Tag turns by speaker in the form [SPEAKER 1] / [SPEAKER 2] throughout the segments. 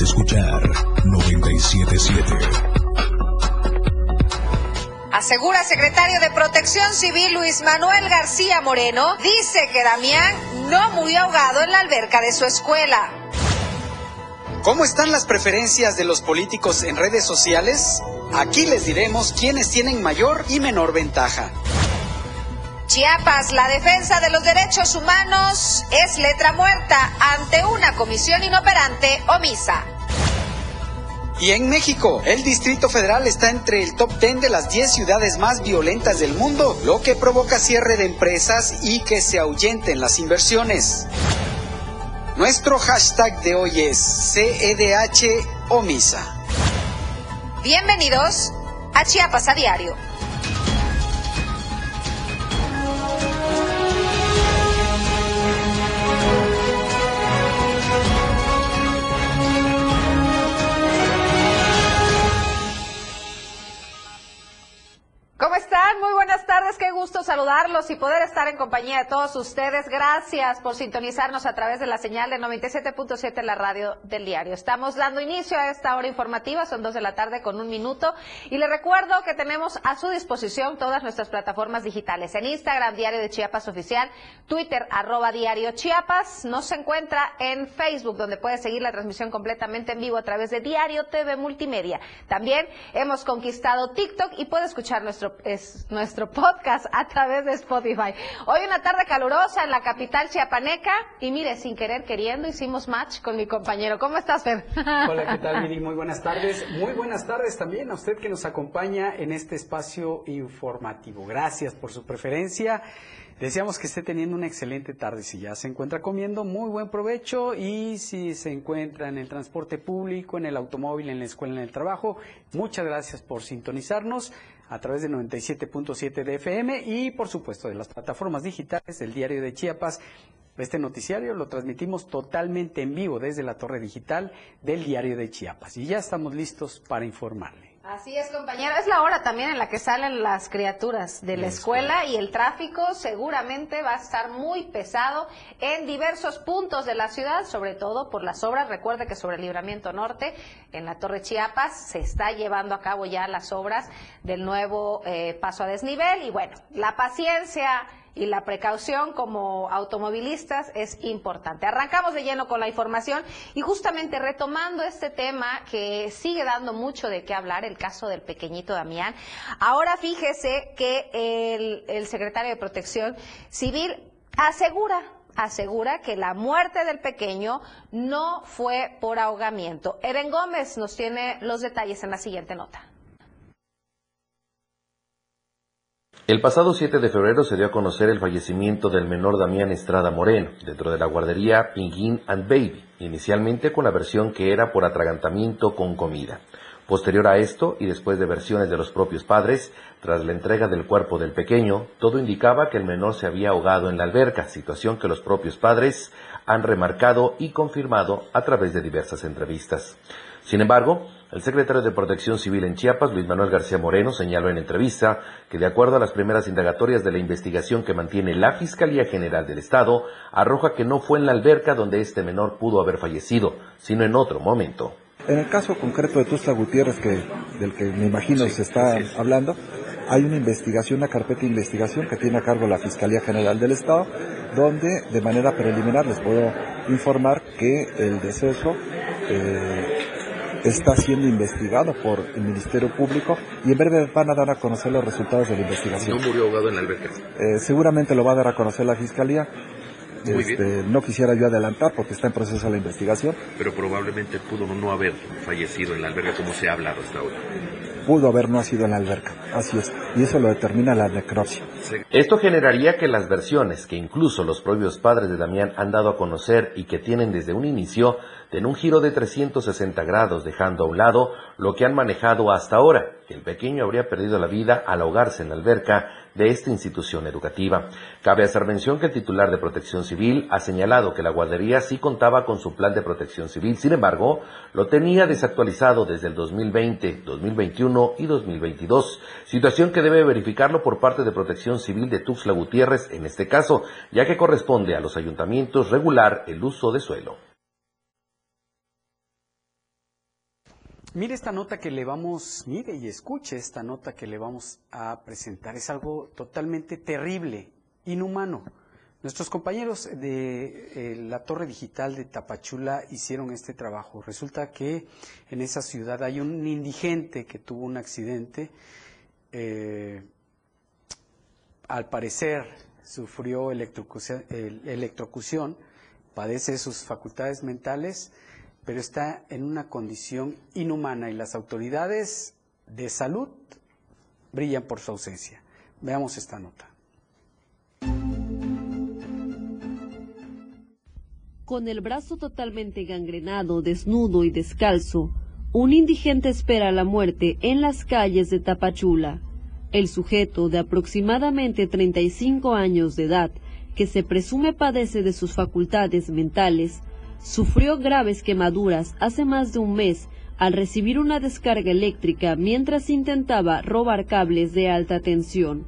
[SPEAKER 1] Escuchar 977.
[SPEAKER 2] Asegura secretario de Protección Civil Luis Manuel García Moreno, dice que Damián no murió ahogado en la alberca de su escuela.
[SPEAKER 3] ¿Cómo están las preferencias de los políticos en redes sociales? Aquí les diremos quiénes tienen mayor y menor ventaja.
[SPEAKER 2] Chiapas, la defensa de los derechos humanos es letra muerta ante una comisión inoperante omisa.
[SPEAKER 3] Y en México, el Distrito Federal está entre el top 10 de las 10 ciudades más violentas del mundo, lo que provoca cierre de empresas y que se ahuyenten las inversiones. Nuestro hashtag de hoy es CEDH Omisa.
[SPEAKER 2] Bienvenidos a Chiapas a Diario. Tardes, qué gusto saludarlos y poder estar en compañía de todos ustedes. Gracias por sintonizarnos a través de la señal de 97.7 en la radio del diario. Estamos dando inicio a esta hora informativa, son dos de la tarde con un minuto y les recuerdo que tenemos a su disposición todas nuestras plataformas digitales en Instagram, Diario de Chiapas Oficial, Twitter, arroba Diario Chiapas, nos encuentra en Facebook donde puede seguir la transmisión completamente en vivo a través de Diario TV Multimedia. También hemos conquistado TikTok y puede escuchar nuestro es nuestro podcast a través de Spotify. Hoy una tarde calurosa en la capital chiapaneca y mire, sin querer queriendo hicimos match con mi compañero. ¿Cómo estás, Fer?
[SPEAKER 3] Hola, ¿qué tal, Miri? Muy buenas tardes. Muy buenas tardes también a usted que nos acompaña en este espacio informativo. Gracias por su preferencia. Deseamos que esté teniendo una excelente tarde. Si ya se encuentra comiendo, muy buen provecho. Y si se encuentra en el transporte público, en el automóvil, en la escuela, en el trabajo, muchas gracias por sintonizarnos a través de 97.7 de FM y por supuesto de las plataformas digitales del Diario de Chiapas. Este noticiario lo transmitimos totalmente en vivo desde la torre digital del Diario de Chiapas y ya estamos listos para informarle.
[SPEAKER 2] Así es, compañero. Es la hora también en la que salen las criaturas de la escuela y el tráfico seguramente va a estar muy pesado en diversos puntos de la ciudad, sobre todo por las obras. Recuerde que sobre el Libramiento Norte, en la Torre Chiapas, se está llevando a cabo ya las obras del nuevo eh, paso a desnivel y bueno, la paciencia y la precaución como automovilistas es importante. Arrancamos de lleno con la información y justamente retomando este tema que sigue dando mucho de qué hablar, el caso del pequeñito Damián. Ahora fíjese que el, secretario de Protección Civil asegura asegura que la muerte del pequeño no fue por ahogamiento. Eren Gómez nos tiene los detalles en la siguiente nota.
[SPEAKER 4] El pasado 7 de febrero se dio a conocer el fallecimiento del menor Damián Estrada Moreno, dentro de la guardería Pinguín and Baby, inicialmente con la versión que era por atragantamiento con comida. Posterior a esto, y después de versiones de los propios padres, tras la entrega del cuerpo del pequeño, todo indicaba que el menor se había ahogado en la alberca, situación que los propios padres han remarcado y confirmado a través de diversas entrevistas. Sin embargo, el secretario de Protección Civil en Chiapas, Luis Manuel García Moreno, señaló en entrevista que de acuerdo a las primeras indagatorias de la investigación que mantiene la Fiscalía General del Estado, arroja que no fue en la alberca donde este menor pudo haber fallecido, sino en otro momento.
[SPEAKER 5] En el caso concreto de Tuzla Gutiérrez, que, del que me imagino se está hablando, hay una investigación, una carpeta de investigación que tiene a cargo la Fiscalía General del Estado, donde de manera preliminar les puedo informar que el deceso eh, está siendo investigado por el Ministerio Público y en breve van a dar a conocer los resultados de la investigación.
[SPEAKER 4] ¿No murió ahogado en la alberca?
[SPEAKER 5] Eh, seguramente lo va a dar a conocer la Fiscalía. Este, no quisiera yo adelantar porque está en proceso la investigación.
[SPEAKER 4] Pero probablemente pudo no haber fallecido en la alberca como se ha hablado hasta ahora.
[SPEAKER 5] Pudo haber no sido en la alberca, así es. Y eso lo determina la necropsia.
[SPEAKER 4] Esto generaría que las versiones que incluso los propios padres de Damián han dado a conocer y que tienen desde un inicio den un giro de 360 grados, dejando a un lado lo que han manejado hasta ahora, que el pequeño habría perdido la vida al ahogarse en la alberca de esta institución educativa. Cabe hacer mención que el titular de Protección Civil ha señalado que la guardería sí contaba con su plan de protección civil, sin embargo, lo tenía desactualizado desde el 2020, 2021 y 2022, situación que debe verificarlo por parte de Protección Civil de Tuxtla Gutiérrez en este caso, ya que corresponde a los ayuntamientos regular el uso de suelo.
[SPEAKER 3] Mire esta nota que le vamos, mire y escuche esta nota que le vamos a presentar. Es algo totalmente terrible, inhumano. Nuestros compañeros de eh, la Torre Digital de Tapachula hicieron este trabajo. Resulta que en esa ciudad hay un indigente que tuvo un accidente. Eh, al parecer sufrió electrocución, electrocución, padece sus facultades mentales pero está en una condición inhumana y las autoridades de salud brillan por su ausencia. Veamos esta nota.
[SPEAKER 6] Con el brazo totalmente gangrenado, desnudo y descalzo, un indigente espera la muerte en las calles de Tapachula. El sujeto de aproximadamente 35 años de edad, que se presume padece de sus facultades mentales, sufrió graves quemaduras hace más de un mes al recibir una descarga eléctrica mientras intentaba robar cables de alta tensión.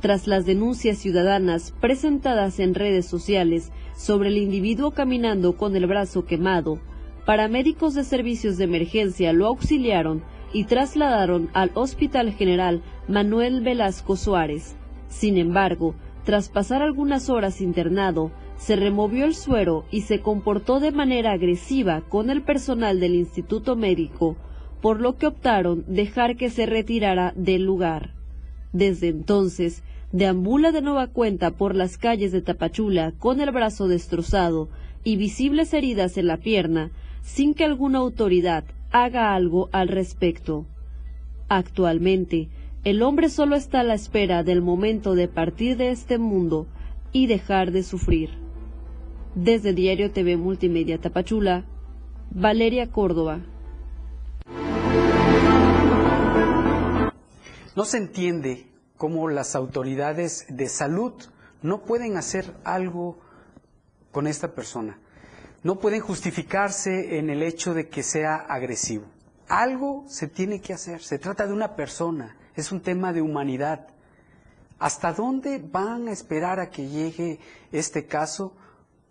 [SPEAKER 6] Tras las denuncias ciudadanas presentadas en redes sociales sobre el individuo caminando con el brazo quemado, paramédicos de servicios de emergencia lo auxiliaron y trasladaron al Hospital General Manuel Velasco Suárez. Sin embargo, tras pasar algunas horas internado, se removió el suero y se comportó de manera agresiva con el personal del instituto médico, por lo que optaron dejar que se retirara del lugar. Desde entonces, deambula de nueva cuenta por las calles de Tapachula con el brazo destrozado y visibles heridas en la pierna, sin que alguna autoridad haga algo al respecto. Actualmente, el hombre solo está a la espera del momento de partir de este mundo y dejar de sufrir. Desde Diario TV Multimedia Tapachula, Valeria Córdoba.
[SPEAKER 3] No se entiende cómo las autoridades de salud no pueden hacer algo con esta persona. No pueden justificarse en el hecho de que sea agresivo. Algo se tiene que hacer. Se trata de una persona. Es un tema de humanidad. ¿Hasta dónde van a esperar a que llegue este caso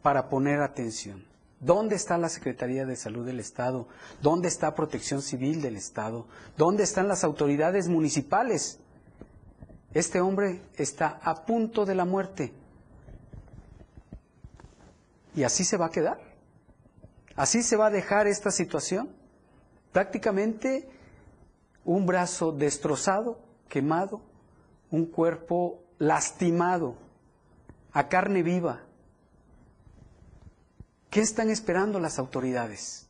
[SPEAKER 3] para poner atención. ¿Dónde está la Secretaría de Salud del Estado? ¿Dónde está Protección Civil del Estado? ¿Dónde están las autoridades municipales? Este hombre está a punto de la muerte. Y así se va a quedar. Así se va a dejar esta situación. Prácticamente un brazo destrozado, quemado, un cuerpo lastimado, a carne viva. ¿Qué están esperando las autoridades?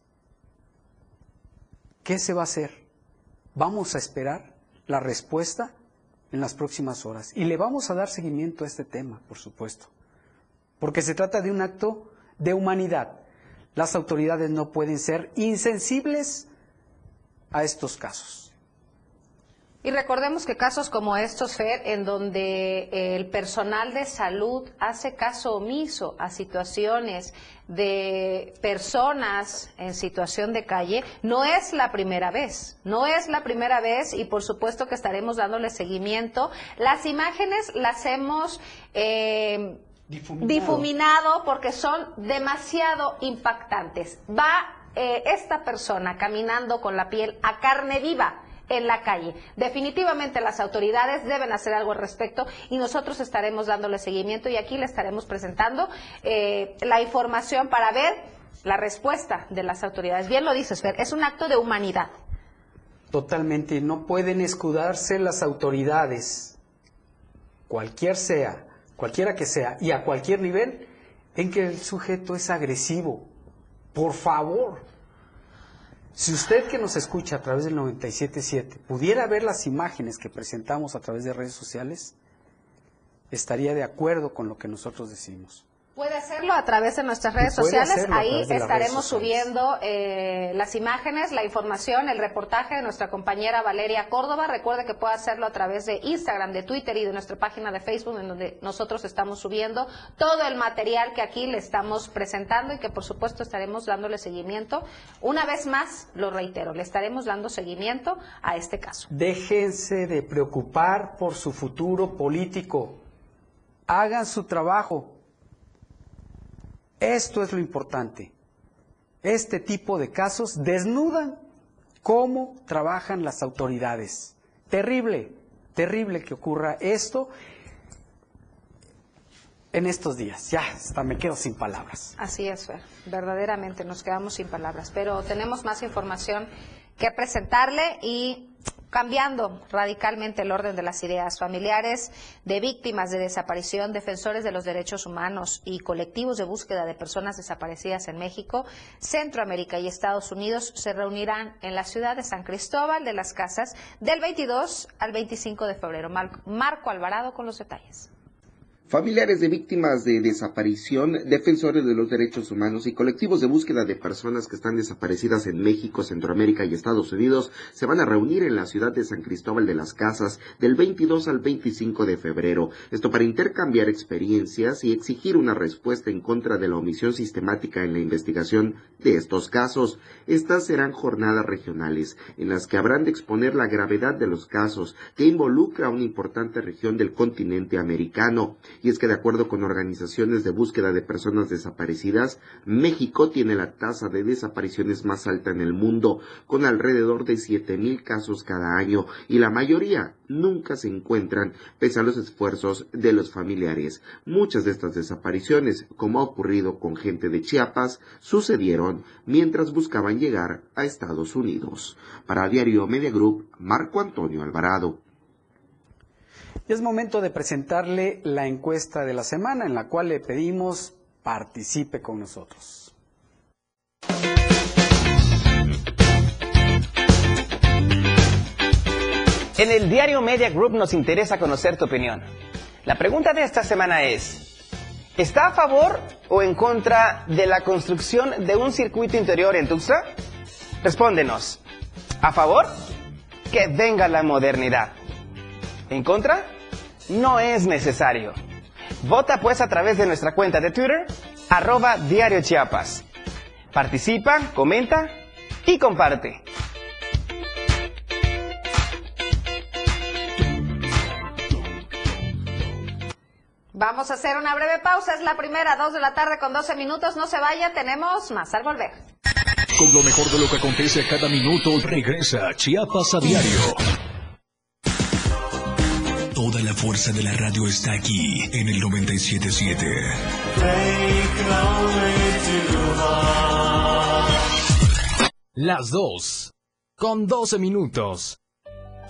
[SPEAKER 3] ¿Qué se va a hacer? Vamos a esperar la respuesta en las próximas horas y le vamos a dar seguimiento a este tema, por supuesto, porque se trata de un acto de humanidad. Las autoridades no pueden ser insensibles a estos casos.
[SPEAKER 2] Y recordemos que casos como estos, Fer, en donde el personal de salud hace caso omiso a situaciones de personas en situación de calle, no es la primera vez, no es la primera vez y por supuesto que estaremos dándole seguimiento. Las imágenes las hemos... Eh, difuminado. porque son demasiado impactantes. Va eh, esta persona caminando con la piel a carne viva en la calle. Definitivamente las autoridades deben hacer algo al respecto y nosotros estaremos dándole seguimiento y aquí le estaremos presentando eh, la información para ver la respuesta de las autoridades. Bien lo dices, Fer, es un acto de humanidad.
[SPEAKER 3] Totalmente, no pueden escudarse las autoridades, cualquier sea, cualquiera que sea, y a cualquier nivel, en que el sujeto es agresivo. Por favor, si usted que nos escucha a través del 97.7 pudiera ver las imágenes que presentamos a través de redes sociales, estaría de acuerdo con lo que nosotros decimos.
[SPEAKER 2] Puede hacerlo a través de nuestras redes sociales. Ahí estaremos subiendo eh, las imágenes, la información, el reportaje de nuestra compañera Valeria Córdoba. Recuerde que puede hacerlo a través de Instagram, de Twitter y de nuestra página de Facebook, en donde nosotros estamos subiendo todo el material que aquí le estamos presentando y que por supuesto estaremos dándole seguimiento. Una vez más, lo reitero, le estaremos dando seguimiento a este caso.
[SPEAKER 3] Déjense de preocupar por su futuro político. Hagan su trabajo esto es lo importante. Este tipo de casos desnudan cómo trabajan las autoridades. Terrible, terrible que ocurra esto en estos días. Ya, hasta me quedo sin palabras.
[SPEAKER 2] Así es. Verdaderamente nos quedamos sin palabras. Pero tenemos más información que presentarle y cambiando radicalmente el orden de las ideas. Familiares de víctimas de desaparición, defensores de los derechos humanos y colectivos de búsqueda de personas desaparecidas en México, Centroamérica y Estados Unidos se reunirán en la ciudad de San Cristóbal de las Casas del 22 al 25 de febrero. Marco Alvarado con los detalles.
[SPEAKER 7] Familiares de víctimas de desaparición, defensores de los derechos humanos y colectivos de búsqueda de personas que están desaparecidas en México, Centroamérica y Estados Unidos se van a reunir en la ciudad de San Cristóbal de las Casas del 22 al 25 de febrero. Esto para intercambiar experiencias y exigir una respuesta en contra de la omisión sistemática en la investigación de estos casos. Estas serán jornadas regionales en las que habrán de exponer la gravedad de los casos que involucra a una importante región del continente americano y es que de acuerdo con organizaciones de búsqueda de personas desaparecidas, México tiene la tasa de desapariciones más alta en el mundo, con alrededor de mil casos cada año, y la mayoría nunca se encuentran pese a los esfuerzos de los familiares. Muchas de estas desapariciones, como ha ocurrido con gente de Chiapas, sucedieron mientras buscaban llegar a Estados Unidos. Para Diario Media Group, Marco Antonio Alvarado.
[SPEAKER 3] Y es momento de presentarle la encuesta de la semana en la cual le pedimos participe con nosotros.
[SPEAKER 8] En el diario Media Group nos interesa conocer tu opinión. La pregunta de esta semana es, ¿está a favor o en contra de la construcción de un circuito interior en Tuxtla? Respóndenos. ¿A favor? Que venga la modernidad. ¿En contra? No es necesario. Vota pues a través de nuestra cuenta de Twitter, arroba Diario Chiapas. Participa, comenta y comparte.
[SPEAKER 2] Vamos a hacer una breve pausa. Es la primera, dos de la tarde con 12 minutos. No se vaya, tenemos más al volver.
[SPEAKER 1] Con lo mejor de lo que acontece cada minuto, regresa Chiapas a diario. Toda la fuerza de la radio está aquí en el 977.
[SPEAKER 9] Las dos. Con 12 minutos.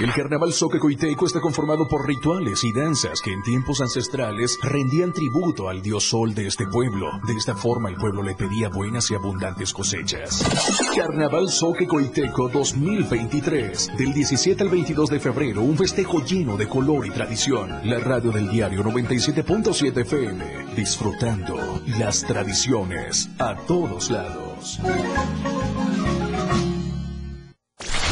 [SPEAKER 1] El carnaval Coiteco está conformado por rituales y danzas que en tiempos ancestrales rendían tributo al dios sol de este pueblo. De esta forma el pueblo le pedía buenas y abundantes cosechas. Carnaval Coiteco 2023. Del 17 al 22 de febrero, un festejo lleno de color y tradición. La radio del diario 97.7 FM. Disfrutando las tradiciones a todos lados.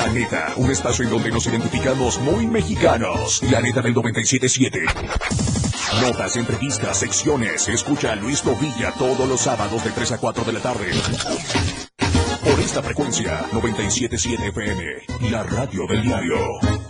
[SPEAKER 1] La neta, un espacio en donde nos identificamos muy mexicanos. La neta del 977. Notas, entrevistas, secciones. Escucha a Luis Tovilla todos los sábados de 3 a 4 de la tarde. Por esta frecuencia, 977 FM, la radio del diario.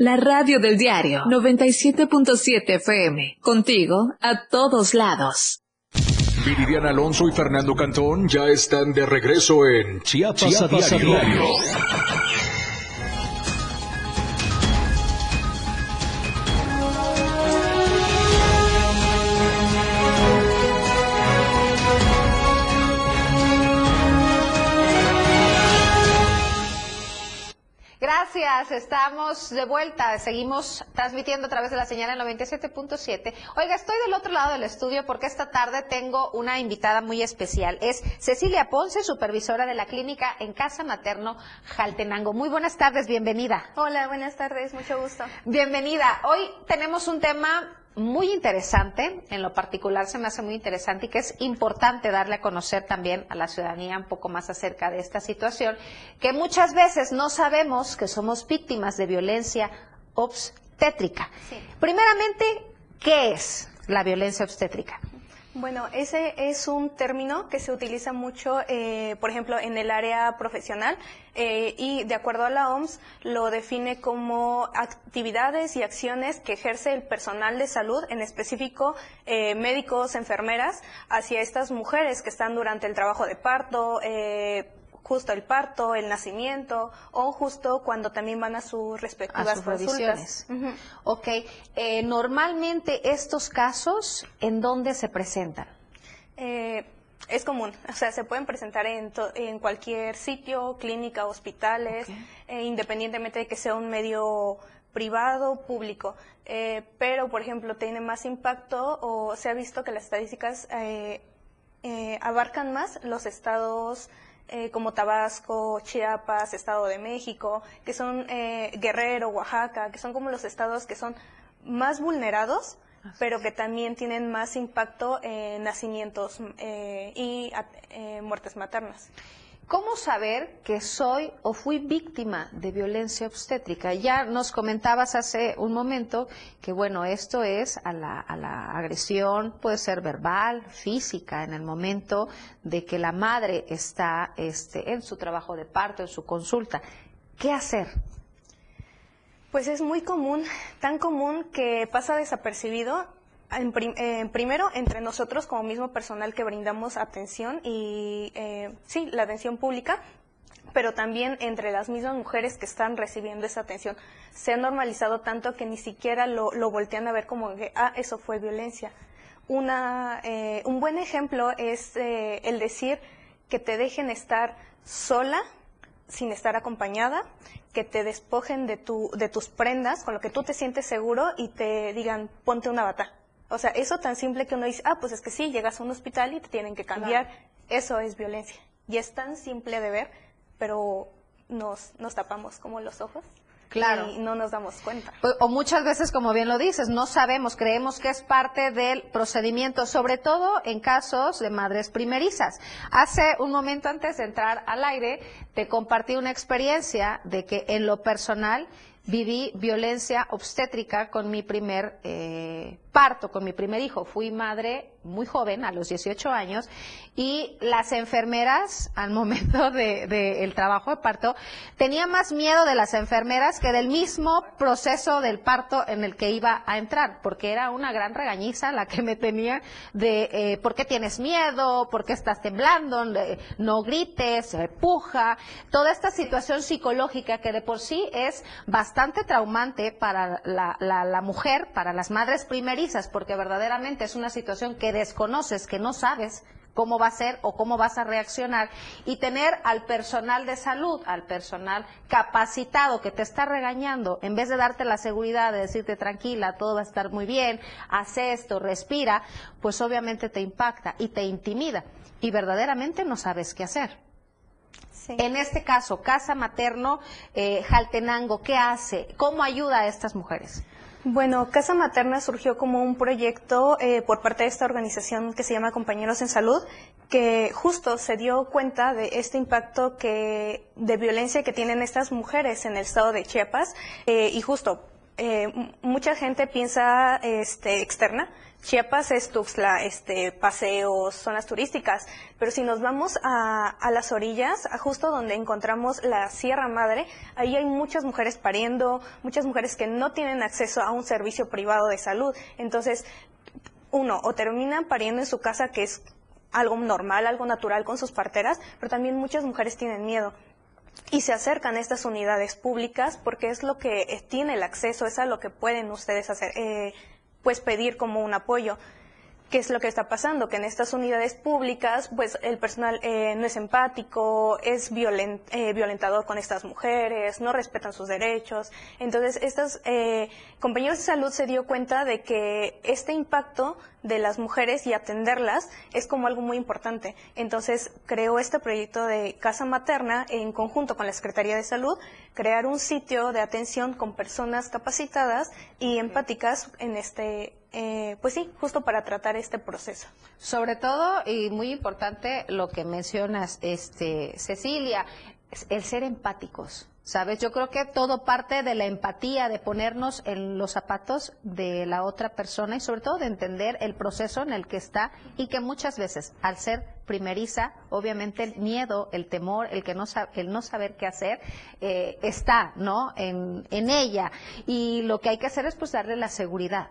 [SPEAKER 10] La radio del diario 97.7 FM. Contigo a todos lados.
[SPEAKER 1] Viridiana Alonso y Fernando Cantón ya están de regreso en Chiapas, a diario.
[SPEAKER 2] Gracias, estamos de vuelta, seguimos transmitiendo a través de la señal en 97.7. Oiga, estoy del otro lado del estudio porque esta tarde tengo una invitada muy especial. Es Cecilia Ponce, supervisora de la clínica en Casa Materno Jaltenango. Muy buenas tardes, bienvenida.
[SPEAKER 11] Hola, buenas tardes, mucho gusto.
[SPEAKER 2] Bienvenida. Hoy tenemos un tema muy interesante, en lo particular se me hace muy interesante y que es importante darle a conocer también a la ciudadanía un poco más acerca de esta situación, que muchas veces no sabemos que somos víctimas de violencia obstétrica. Primeramente, ¿qué es la violencia obstétrica?
[SPEAKER 11] Bueno, ese es un término que se utiliza mucho, eh, por ejemplo, en el área profesional eh, y de acuerdo a la OMS lo define como actividades y acciones que ejerce el personal de salud, en específico eh, médicos, enfermeras, hacia estas mujeres que están durante el trabajo de parto, justo el parto, el nacimiento o justo cuando también van a sus respectivas
[SPEAKER 2] a sus
[SPEAKER 11] consultas.
[SPEAKER 2] Ok, eh, normalmente estos casos, ¿en dónde se presentan?
[SPEAKER 11] Eh, es común, o sea, se pueden presentar en, en cualquier sitio, clínica, hospitales, eh, independientemente de que sea un medio privado, público. pero, por ejemplo, tiene más impacto o se ha visto que las estadísticas abarcan más los estados eh, como Tabasco, Chiapas, Estado de México, que son eh, Guerrero, Oaxaca, que son como los estados que son más vulnerados, pero que también tienen más impacto en nacimientos eh, y muertes maternas.
[SPEAKER 2] ¿Cómo saber que soy o fui víctima de violencia obstétrica? Ya nos comentabas hace un momento que, bueno, esto es a la, agresión, puede ser verbal, física, en el momento de que la madre está este, en su trabajo de parto, en su consulta. ¿Qué hacer?
[SPEAKER 11] Pues es muy común, tan común que pasa desapercibido en eh, primero, entre nosotros como mismo personal que brindamos atención y, eh, sí, la atención pública, pero también entre las mismas mujeres que están recibiendo esa atención. Se ha normalizado tanto que ni siquiera lo, lo voltean a ver como que, ah, eso fue violencia. Una, eh, un buen ejemplo es el decir que te dejen estar sola sin estar acompañada, que te despojen de, tu, de tus prendas, con lo que tú te sientes seguro y te digan, ponte una bata o sea, eso tan simple que uno dice, ah, pues es que sí, llegas a un hospital y te tienen que cambiar. Eso es violencia. Y es tan simple de ver, pero nos, nos tapamos como los ojos.
[SPEAKER 2] Claro.
[SPEAKER 11] Y no nos damos cuenta.
[SPEAKER 2] O, muchas veces, como bien lo dices, no sabemos, creemos que es parte del procedimiento, sobre todo en casos de madres primerizas. Hace un momento antes de entrar al aire, te compartí una experiencia de que en lo personal viví violencia obstétrica con mi primer eh, parto, con mi primer hijo. Fui madre muy joven, a los 18 años, y las enfermeras, al momento del de, el trabajo de parto, tenía más miedo de las enfermeras que del mismo proceso del parto en el que iba a entrar, porque era una gran regañiza la que me tenía de eh, por qué tienes miedo, por qué estás temblando, no grites, puja, toda esta situación psicológica que de por sí es bastante traumante para la, la mujer, para las madres primerizas, porque verdaderamente es una situación que desconoces, que no sabes cómo va a ser o cómo vas a reaccionar y tener al personal de salud, al personal capacitado que te está regañando, en vez de darte la seguridad de decirte tranquila, todo va a estar muy bien, haz esto, respira, pues obviamente te impacta y te intimida y verdaderamente no sabes qué hacer. En este caso, Casa Materno eh, Jaltenango, ¿qué hace? ¿Cómo ayuda a estas mujeres?
[SPEAKER 11] Bueno, Casa Materna surgió como un proyecto eh, por parte de esta organización que se llama Compañeros en Salud, que justo se dio cuenta de este impacto que, de violencia que tienen estas mujeres en el estado de Chiapas eh, y justo eh, mucha gente piensa este, externa. Chiapas es Tuxtla, este, paseos, zonas turísticas, pero si nos vamos a, a, las orillas, a justo donde encontramos la Sierra Madre, ahí hay muchas mujeres pariendo, muchas mujeres que no tienen acceso a un servicio privado de salud. Entonces, uno, o terminan pariendo en su casa, que es algo normal, algo natural con sus parteras, pero también muchas mujeres tienen miedo y se acercan a estas unidades públicas porque es lo que eh, tiene el acceso, es a lo que pueden ustedes hacer, eh, pues pedir como un apoyo. ¿Qué es lo que está pasando? Que en estas unidades públicas, pues el personal eh, no es empático, es violent, eh, violentador con estas mujeres, no respetan sus derechos. Entonces, estos eh, compañeros de salud se dio cuenta de que este impacto de las mujeres y atenderlas es como algo muy importante. Entonces, creó este proyecto de Casa Materna en conjunto con la Secretaría de Salud, crear un sitio de atención con personas capacitadas y empáticas en este eh, pues sí, justo para tratar este proceso.
[SPEAKER 2] Sobre todo, y muy importante lo que mencionas, este, Cecilia, el ser empáticos. ¿Sabes? Yo creo que todo parte de la empatía, de ponernos en los zapatos de la otra persona y sobre todo de entender el proceso en el que está y que muchas veces, al ser primeriza, obviamente el miedo, el temor, el que no el no saber qué hacer, eh, está, ¿no? En, en ella. Y lo que hay que hacer es pues darle la seguridad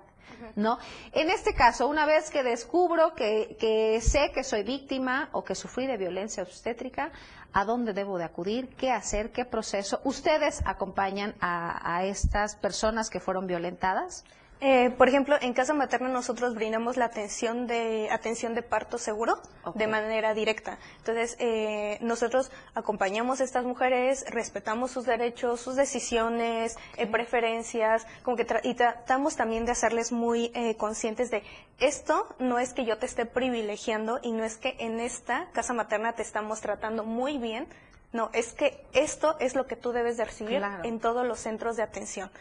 [SPEAKER 2] ¿no? En este caso, una vez que descubro que, sé que soy víctima o que sufrí de violencia obstétrica, ¿a dónde debo de acudir? ¿Qué hacer? ¿Qué proceso? ¿Ustedes acompañan a estas personas que fueron violentadas?
[SPEAKER 11] Eh, por ejemplo, en casa materna nosotros brindamos la atención de atención de parto seguro de manera directa. Entonces, eh, nosotros acompañamos a estas mujeres, respetamos sus derechos, sus decisiones, eh, preferencias, como que y tratamos también de hacerles muy eh, conscientes de esto no es que yo te esté privilegiando y no es que en esta casa materna te estamos tratando muy bien. No, es que esto es lo que tú debes de recibir en todos los centros de atención.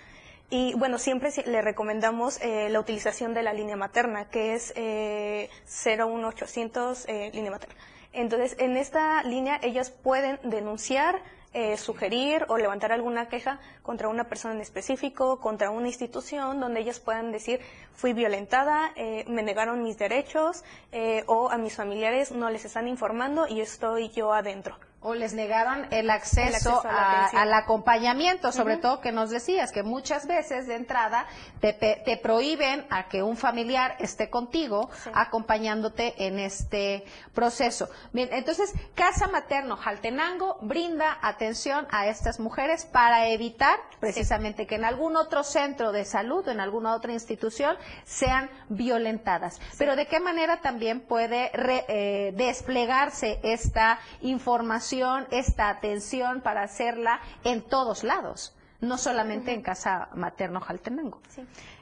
[SPEAKER 11] Y bueno, siempre le recomendamos eh, la utilización de la línea materna, que es eh, 01800 eh, línea materna. Entonces, en esta línea ellas pueden denunciar, eh, sugerir o levantar alguna queja contra una persona en específico, contra una institución, donde ellas puedan decir, fui violentada, eh, me negaron mis derechos eh, o a mis familiares no les están informando y estoy yo adentro
[SPEAKER 2] o les negaron el acceso, al acompañamiento, sobre todo que nos decías que muchas veces de entrada te, te prohíben a que un familiar esté contigo acompañándote en este proceso. Bien, entonces, Casa Materno Jaltenango brinda atención a estas mujeres para evitar precisamente que en algún otro centro de salud o en alguna otra institución sean violentadas. Pero ¿de qué manera también puede eh, desplegarse esta información? Esta atención para hacerla en todos lados no solamente en casa materno Jaltenango.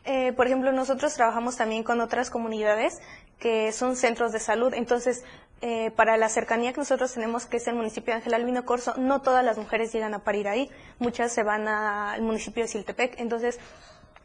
[SPEAKER 11] Eh, por ejemplo, nosotros trabajamos también con otras comunidades que son centros de salud. Entonces, eh, para la cercanía que nosotros tenemos, que es el municipio de Ángel Albino Corso, no todas las mujeres llegan a parir ahí. Muchas se van al municipio de Siltepec. Entonces,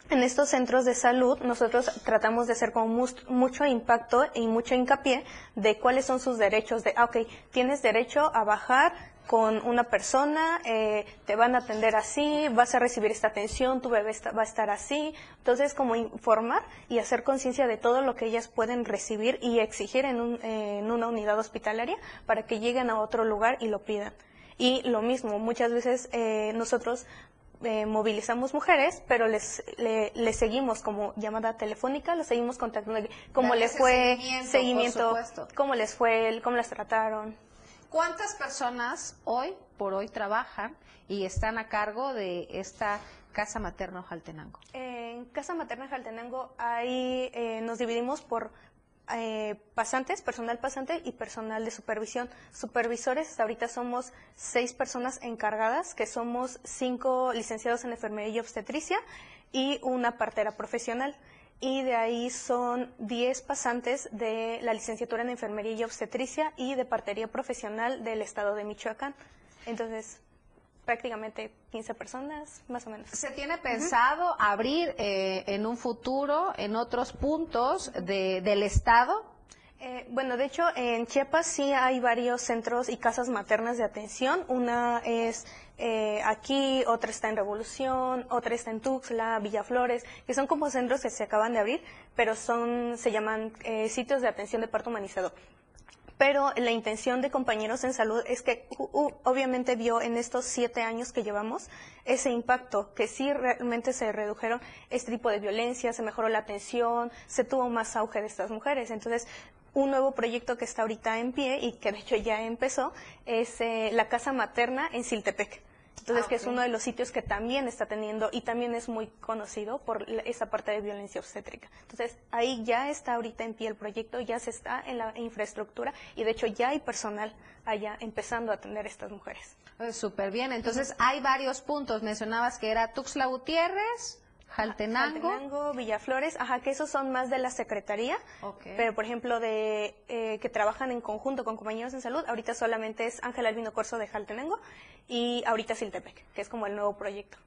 [SPEAKER 11] en estos centros de salud nosotros tratamos de hacer con mucho impacto y mucho hincapié de cuáles son sus derechos, de, ah, ok, tienes derecho a bajar con una persona, eh, te van a atender así, vas a recibir esta atención, tu bebé va a estar así. Entonces, como informar y hacer conciencia de todo lo que ellas pueden recibir y exigir en, un, en una unidad hospitalaria para que lleguen a otro lugar y lo pidan. Y lo mismo, muchas veces eh, nosotros eh, movilizamos mujeres, pero les, le, seguimos como llamada telefónica, los seguimos contactando, cómo les fue, seguimiento, cómo les fue, cómo las trataron.
[SPEAKER 2] ¿Cuántas personas hoy por hoy trabajan y están a cargo de esta Casa Materna Jaltenango?
[SPEAKER 11] En Casa Materna Jaltenango ahí eh, nos dividimos por eh, pasantes, personal pasante y personal de supervisión. Supervisores, hasta ahorita somos seis personas encargadas, que somos cinco licenciados en enfermería y obstetricia y una partera profesional. Y de ahí son diez pasantes de la licenciatura en enfermería y obstetricia y de partería profesional del estado de Michoacán. Entonces, prácticamente 15 personas, más o menos.
[SPEAKER 2] ¿Se tiene pensado abrir eh, en un futuro en otros puntos de, del estado?
[SPEAKER 11] Eh, bueno, de hecho, en Chiapas sí hay varios centros y casas maternas de atención. Una es eh, aquí, otra está en Revolución, otra está en Tuxtla, Villaflores, que son como centros que se acaban de abrir, pero son, se llaman eh, sitios de atención de parto humanizado. Pero la intención de compañeros en salud es que obviamente vio en estos siete años que llevamos ese impacto, que sí realmente se redujeron este tipo de violencia, se mejoró la atención, se tuvo más auge de estas mujeres. Entonces, un nuevo proyecto que está ahorita en pie y que de hecho ya empezó es eh, la casa materna en Siltepec. Entonces, ah, que es uno de los sitios que también está teniendo y también es muy conocido por esa parte de violencia obstétrica. Entonces, ahí ya está ahorita en pie el proyecto, ya se está en la infraestructura y de hecho ya hay personal allá empezando a atender a estas mujeres.
[SPEAKER 2] Súper bien. Entonces, hay varios puntos. Mencionabas que era Tuxtla Gutiérrez, Jaltenango.
[SPEAKER 11] Villaflores, ajá, que esos son más de la Secretaría, pero por ejemplo de eh, que trabajan en conjunto con compañeros en salud, ahorita solamente es Ángel Albino Corso de Jaltenango y ahorita Siltepec, que es como el nuevo proyecto.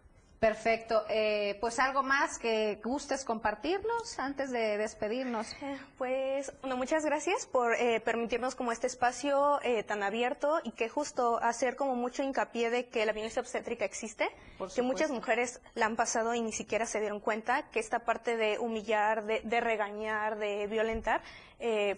[SPEAKER 2] Perfecto. Eh, pues algo más que gustes compartirnos antes de despedirnos.
[SPEAKER 11] Eh, pues bueno, muchas gracias por eh, permitirnos como este espacio tan abierto y que justo hacer como mucho hincapié de que la violencia obstétrica existe, que muchas mujeres la han pasado y ni siquiera se dieron cuenta, que esta parte de humillar, de, regañar, de violentar,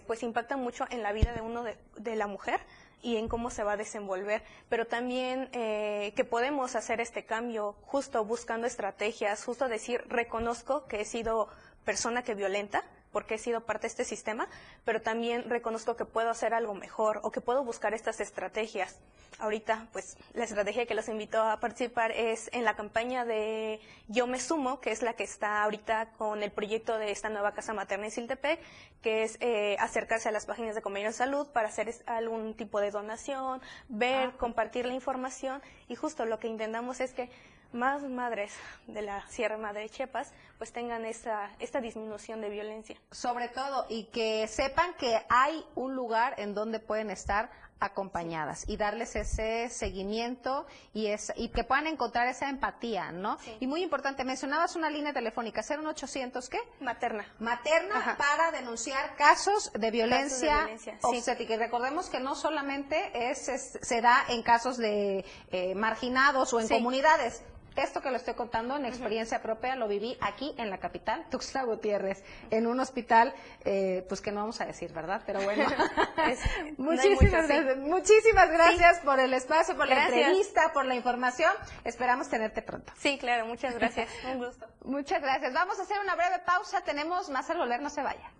[SPEAKER 11] pues impacta mucho en la vida de uno de la mujer y en cómo se va a desenvolver, pero también eh, que podemos hacer este cambio justo buscando estrategias, justo decir, reconozco que he sido persona que violenta, porque he sido parte de este sistema, pero también reconozco que puedo hacer algo mejor o que puedo buscar estas estrategias. Ahorita, pues, la estrategia que los invito a participar es en la campaña de Yo me sumo, que es la que está ahorita con el proyecto de esta nueva casa materna en Siltepec, que es eh, acercarse a las páginas de Convenio de Salud para hacer algún tipo de donación, ver, ah. compartir la información y justo lo que intentamos es que más madres de la Sierra Madre de Chiapas pues tengan esa, esta disminución de violencia.
[SPEAKER 2] Sobre todo, y que sepan que hay un lugar en donde pueden estar acompañadas y darles ese seguimiento y, es, y que puedan encontrar esa empatía, ¿no? Y muy importante, mencionabas una línea telefónica, un 800 qué?
[SPEAKER 11] Materna.
[SPEAKER 2] Materna para denunciar casos de violencia, obstétrica. Y recordemos que no solamente es, se da en casos de eh, marginados o en comunidades, esto que lo estoy contando en experiencia propia lo viví aquí en la capital, Tuxtla Gutiérrez, en un hospital, eh, pues que no vamos a decir, ¿verdad? Pero bueno, muchísimas, gracias, muchísimas gracias por el espacio, por la entrevista, por la información. Esperamos tenerte pronto.
[SPEAKER 11] Sí, claro, muchas gracias. un gusto.
[SPEAKER 2] Muchas gracias. Vamos a hacer una breve pausa. Tenemos más al volver, no se vaya.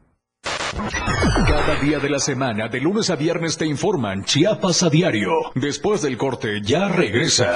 [SPEAKER 1] Cada día de la semana, de lunes a viernes, te informan Chiapas a diario. Después del corte, ya regresa.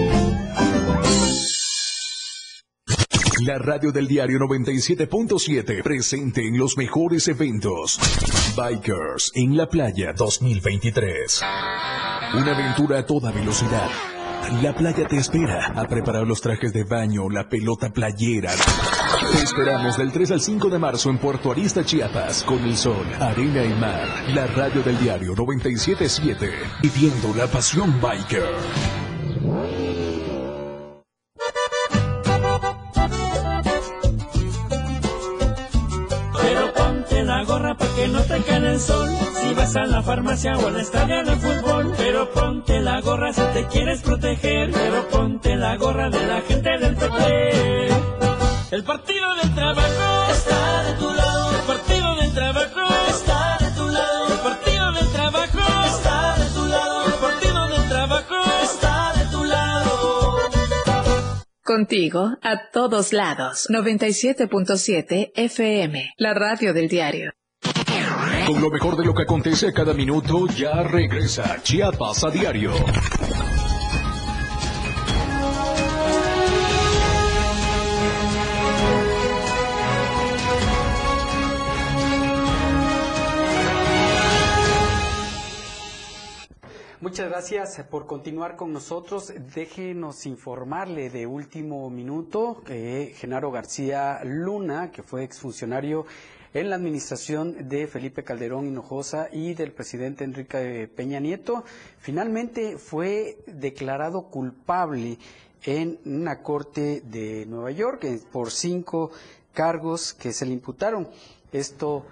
[SPEAKER 1] La radio del diario 97.7, presente en los mejores eventos. Bikers en la playa 2023. Una aventura a toda velocidad. La playa te espera a preparar los trajes de baño, la pelota playera. Te esperamos del 3 al 5 de marzo en Puerto Arista, Chiapas, con el sol, arena y mar. La radio del diario 977, viviendo la pasión biker.
[SPEAKER 12] A la farmacia o al estadio de fútbol. Pero ponte la gorra si te quieres proteger. Pero ponte la gorra de la gente del PP. El partido del trabajo está de tu lado. El partido del trabajo está de tu lado. El partido del trabajo está de tu lado. El partido del trabajo está de tu lado.
[SPEAKER 10] Contigo a todos lados. 97.7 FM, la radio del diario.
[SPEAKER 1] Con lo mejor de lo que acontece a cada minuto, ya regresa Chiapas a diario.
[SPEAKER 3] Muchas gracias por continuar con nosotros. Déjenos informarle de último minuto que Genaro García Luna, que fue exfuncionario en la administración de Felipe Calderón Hinojosa y del presidente Enrique Peña Nieto, finalmente fue declarado culpable en una corte de Nueva York eh, por cinco cargos que se le imputaron. Esto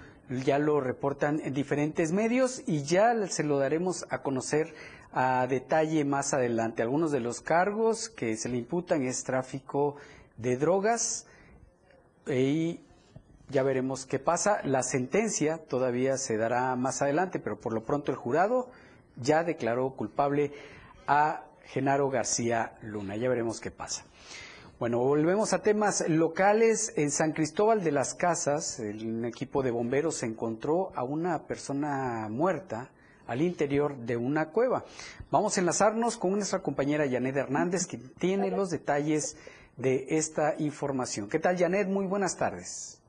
[SPEAKER 3] ya lo reportan en diferentes medios y ya se lo daremos a conocer a detalle más adelante. Algunos de los cargos que se le imputan es tráfico de drogas y ya veremos qué pasa. La sentencia todavía se dará más adelante, pero por lo pronto el jurado ya declaró culpable a Genaro García Luna. Ya veremos qué pasa. Bueno, volvemos a temas locales. En San Cristóbal de las Casas, el equipo de bomberos encontró a una persona muerta al interior de una cueva. Vamos a enlazarnos con nuestra compañera Janet Hernández, que tiene los detalles de esta información. ¿Qué tal, Janet? Muy buenas tardes.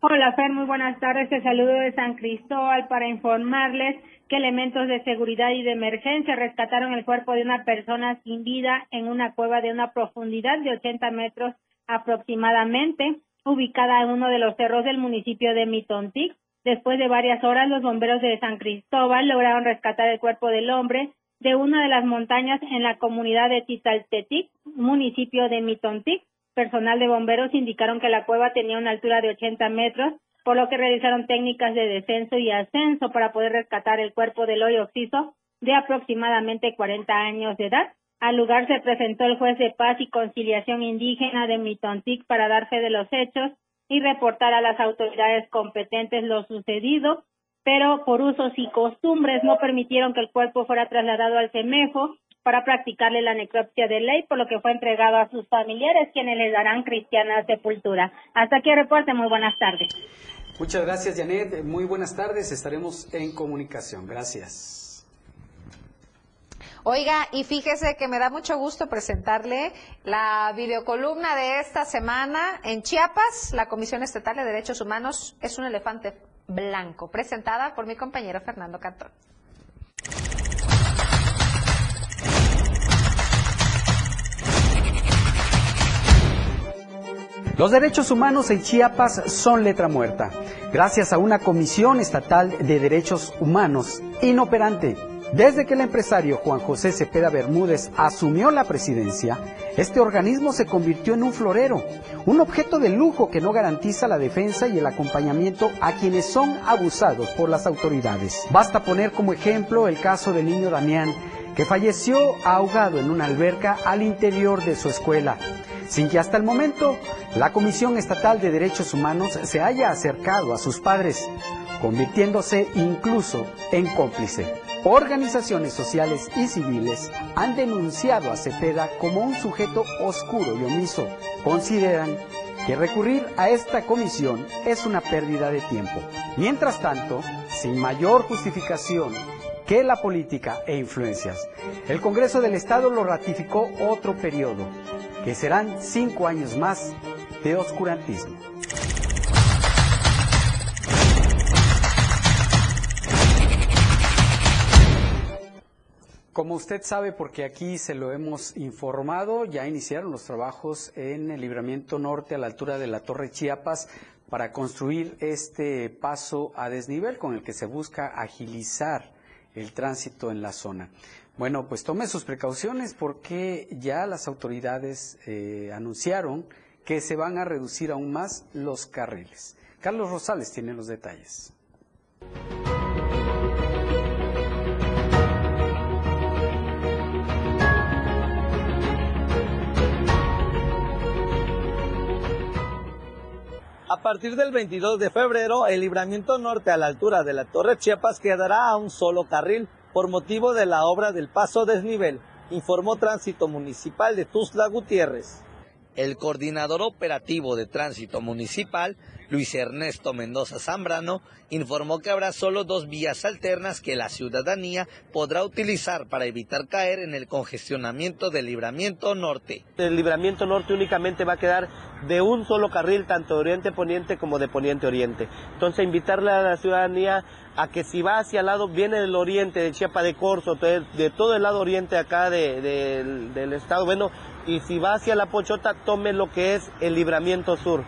[SPEAKER 13] Hola, Fer, muy buenas tardes. Te saludo de San Cristóbal para informarles que elementos de seguridad y de emergencia rescataron el cuerpo de una persona sin vida en una cueva de una profundidad de 80 metros aproximadamente, ubicada en uno de los cerros del municipio de Mitontic. Después de varias horas, los bomberos de San Cristóbal lograron rescatar el cuerpo del hombre de una de las montañas en la comunidad de Titaltetic, municipio de Mitontic. Personal de bomberos indicaron que la cueva tenía una altura de 80 metros por lo que realizaron técnicas de descenso y ascenso para poder rescatar el cuerpo del hoy occiso de aproximadamente 40 años de edad. Al lugar se presentó el juez de paz y conciliación indígena de Mitontic para dar fe de los hechos y reportar a las autoridades competentes lo sucedido, pero por usos y costumbres no permitieron que el cuerpo fuera trasladado al CEMEFO para practicarle la necropsia de ley, por lo que fue entregado a sus familiares, quienes le darán cristiana sepultura. Hasta aquí el reporte, muy buenas tardes.
[SPEAKER 3] Muchas gracias, Janet. Muy buenas tardes. Estaremos en comunicación. Gracias.
[SPEAKER 2] Oiga, y fíjese que me da mucho gusto presentarle la videocolumna de esta semana en Chiapas. La Comisión Estatal de Derechos Humanos es un elefante blanco, presentada por mi compañero Fernando Cantón.
[SPEAKER 3] Los derechos humanos en Chiapas son letra muerta, gracias a una Comisión Estatal de Derechos Humanos inoperante. Desde que el empresario Juan José Cepeda Bermúdez asumió la presidencia, este organismo se convirtió en un florero, un objeto de lujo que no garantiza la defensa y el acompañamiento a quienes son abusados por las autoridades. Basta poner como ejemplo el caso del niño Damián, que falleció ahogado en una alberca al interior de su escuela sin que hasta el momento la Comisión Estatal de Derechos Humanos se haya acercado a sus padres, convirtiéndose incluso en cómplice. Organizaciones sociales y civiles han denunciado a Cepeda como un sujeto oscuro y omiso. Consideran que recurrir a esta comisión es una pérdida de tiempo. Mientras tanto, sin mayor justificación que la política e influencias, el Congreso del Estado lo ratificó otro periodo, que serán cinco años más de oscurantismo. Como usted sabe, porque aquí se lo hemos informado, ya iniciaron los trabajos en el libramiento norte a la altura de la Torre Chiapas para construir este paso a desnivel con el que se busca agilizar el tránsito en la zona. Bueno, pues tome sus precauciones porque ya las autoridades eh, anunciaron que se van a reducir aún más los carriles. Carlos Rosales tiene los detalles.
[SPEAKER 14] A partir del 22 de febrero, el libramiento norte a la altura de la Torre Chiapas quedará a un solo carril por motivo de la obra del paso desnivel, informó Tránsito Municipal de Tuzla Gutiérrez.
[SPEAKER 15] El coordinador operativo de tránsito municipal, Luis Ernesto Mendoza Zambrano, informó que habrá solo dos vías alternas que la ciudadanía podrá utilizar para evitar caer en el congestionamiento del libramiento norte.
[SPEAKER 14] El libramiento norte únicamente va a quedar de un solo carril, tanto de oriente-poniente como de poniente-oriente. Entonces, invitarle a la ciudadanía a que si va hacia el lado, viene del oriente, de Chiapa de Corzo, de, todo el lado oriente acá de, de, del estado, bueno, y si va hacia la Pochota, tome lo que es el libramiento sur.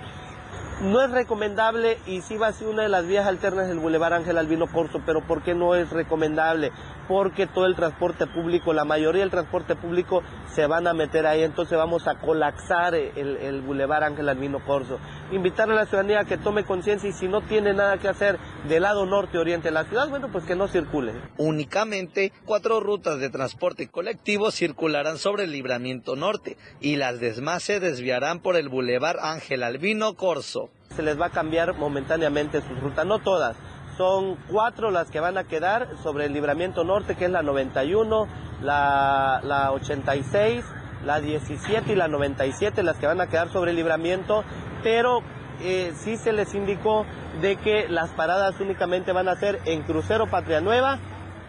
[SPEAKER 14] No es recomendable y sí va a una de las vías alternas del Boulevard Ángel Albino Corso, pero ¿por qué no es recomendable? Porque todo el transporte público, la mayoría del transporte público se van a meter ahí, entonces vamos a colapsar el, el Boulevard Ángel Albino Corso. Invitar a la ciudadanía a que tome conciencia y si no tiene nada que hacer del lado norte-oriente de la ciudad, bueno, pues que no circule.
[SPEAKER 15] Únicamente cuatro rutas de transporte colectivo circularán sobre el libramiento norte y las demás se desviarán por el Boulevard Ángel Albino Corso.
[SPEAKER 14] Se les va a cambiar momentáneamente sus rutas, no todas. Son cuatro las que van a quedar sobre el libramiento norte, que es la 91, la, la 86, la 17 y la 97, las que van a quedar sobre el libramiento, pero eh, sí se les indicó de que las paradas únicamente van a ser en Crucero Patria Nueva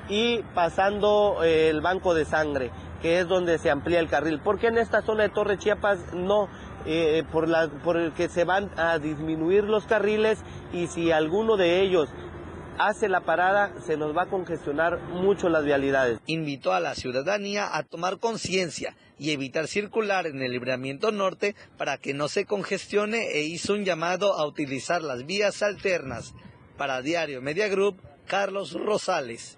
[SPEAKER 14] y pasando eh, el Banco de Sangre, que es donde se amplía el carril. porque en esta zona de Torre Chiapas no? Eh, por, la, por el que se van a disminuir los carriles y si alguno de ellos hace la parada, se nos va a congestionar mucho las vialidades.
[SPEAKER 15] Invitó a la ciudadanía a tomar conciencia y evitar circular en el libramiento norte para que no se congestione e hizo un llamado a utilizar las vías alternas. Para Diario Media Group, Carlos Rosales.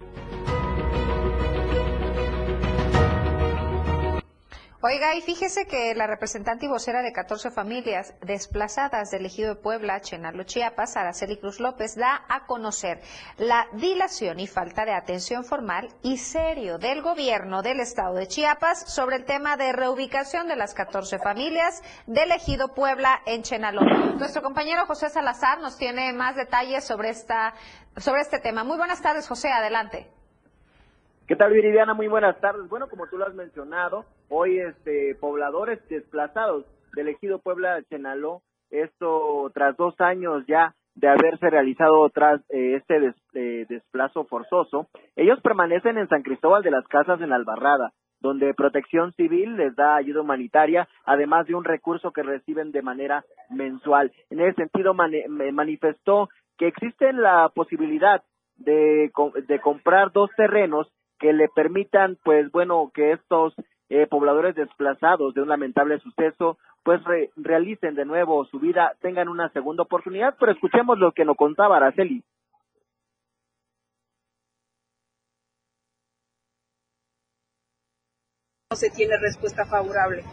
[SPEAKER 2] Oiga, y fíjese que la representante y vocera de 14 familias desplazadas del ejido de Puebla, Chenalo, Chiapas, Araceli Cruz López, da a conocer la dilación y falta de atención formal y serio del gobierno del estado de Chiapas sobre el tema de reubicación de las 14 familias del ejido Puebla en Chenalo. Nuestro compañero José Salazar nos tiene más detalles sobre, esta, sobre este tema. Muy buenas tardes, José, adelante.
[SPEAKER 16] ¿Qué tal, Viridiana? Muy buenas tardes. Bueno, como tú lo has mencionado, hoy este pobladores desplazados del ejido Puebla Chenaló, esto tras dos años ya de haberse realizado tras eh, este des, eh, desplazo forzoso, ellos permanecen en San Cristóbal de las Casas en Albarrada, donde Protección Civil les da ayuda humanitaria, además de un recurso que reciben de manera mensual. En ese sentido, mani manifestó que existe la posibilidad de, de comprar dos terrenos que le permitan, pues bueno, que estos eh, pobladores desplazados de un lamentable suceso, pues re realicen de nuevo su vida, tengan una segunda oportunidad. Pero escuchemos lo que nos contaba Araceli.
[SPEAKER 17] No se tiene respuesta favorable.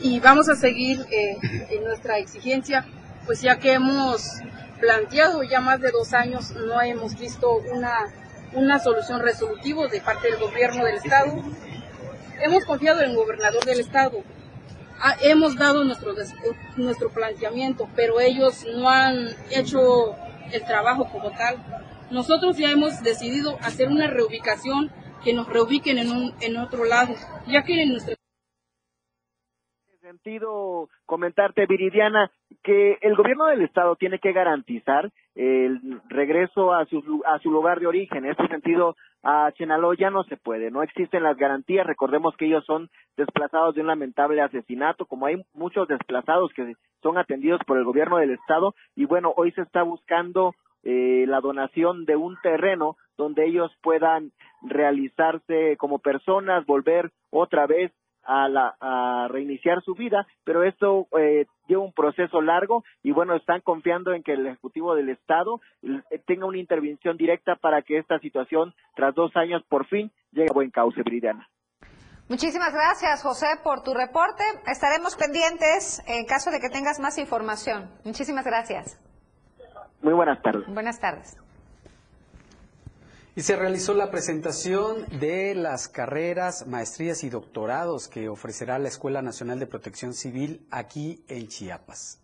[SPEAKER 17] Y vamos a seguir eh, en nuestra exigencia, pues ya que hemos planteado ya más de dos años, no hemos visto una una solución resolutiva de parte del gobierno del Estado. Hemos confiado en el gobernador del Estado. hemos dado nuestro, nuestro planteamiento, pero ellos no han hecho el trabajo como tal. Nosotros ya hemos decidido hacer una reubicación que nos reubiquen en, un, en otro lado, ya que en nuestra
[SPEAKER 16] sentido, comentarte, Viridiana, que el gobierno del estado tiene que garantizar el regreso a su, a su lugar de origen. En este sentido, a Chenaló ya no se puede, no existen las garantías. Recordemos que ellos son desplazados de un lamentable asesinato, como hay muchos desplazados que son atendidos por el gobierno del estado. Y bueno, hoy se está buscando eh, la donación de un terreno donde ellos puedan realizarse como personas, volver otra vez a, la, a reiniciar su vida, pero esto eh, lleva un proceso largo y bueno, están confiando en que el Ejecutivo del Estado eh, tenga una intervención directa para que esta situación, tras dos años, por fin llegue a buen cauce, Bridiana.
[SPEAKER 2] Muchísimas gracias, José, por tu reporte. Estaremos pendientes en caso de que tengas más información. Muchísimas gracias.
[SPEAKER 16] Muy buenas tardes.
[SPEAKER 2] Buenas tardes.
[SPEAKER 3] Y se realizó la presentación de las carreras, maestrías y doctorados que ofrecerá la Escuela Nacional de Protección Civil aquí en Chiapas.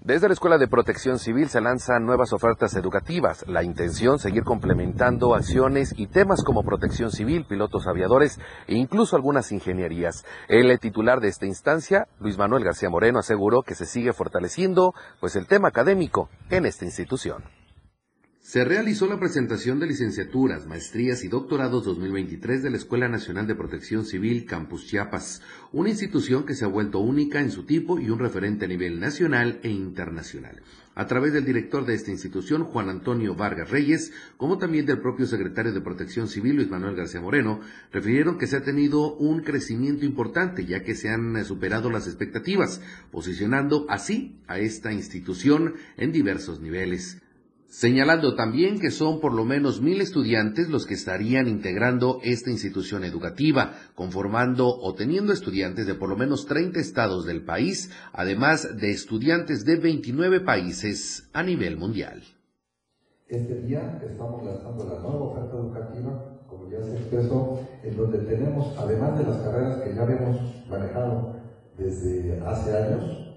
[SPEAKER 4] Desde la Escuela de Protección Civil se lanzan nuevas ofertas educativas. La intención, seguir complementando acciones y temas como protección civil, pilotos aviadores e incluso algunas ingenierías. El titular de esta instancia, Luis Manuel García Moreno, aseguró que se sigue fortaleciendo pues el tema académico en esta institución. Se realizó la presentación de licenciaturas, maestrías y doctorados 2023 de la Escuela Nacional de Protección Civil Campus Chiapas, una institución que se ha vuelto única en su tipo y un referente a nivel nacional e internacional. A través del director de esta institución, Juan Antonio Vargas Reyes, como también del propio secretario de Protección Civil, Luis Manuel García Moreno, refirieron que se ha tenido un crecimiento importante, ya que se han superado las expectativas, posicionando así a esta institución en diversos niveles señalando también que son por lo menos mil estudiantes los que estarían integrando esta institución educativa, conformando o teniendo estudiantes de por lo menos 30 estados del país, además de estudiantes de 29 países a nivel mundial.
[SPEAKER 5] Este día estamos lanzando la nueva oferta educativa, como ya se expresó, en donde tenemos, además de las carreras que ya habíamos manejado desde hace años,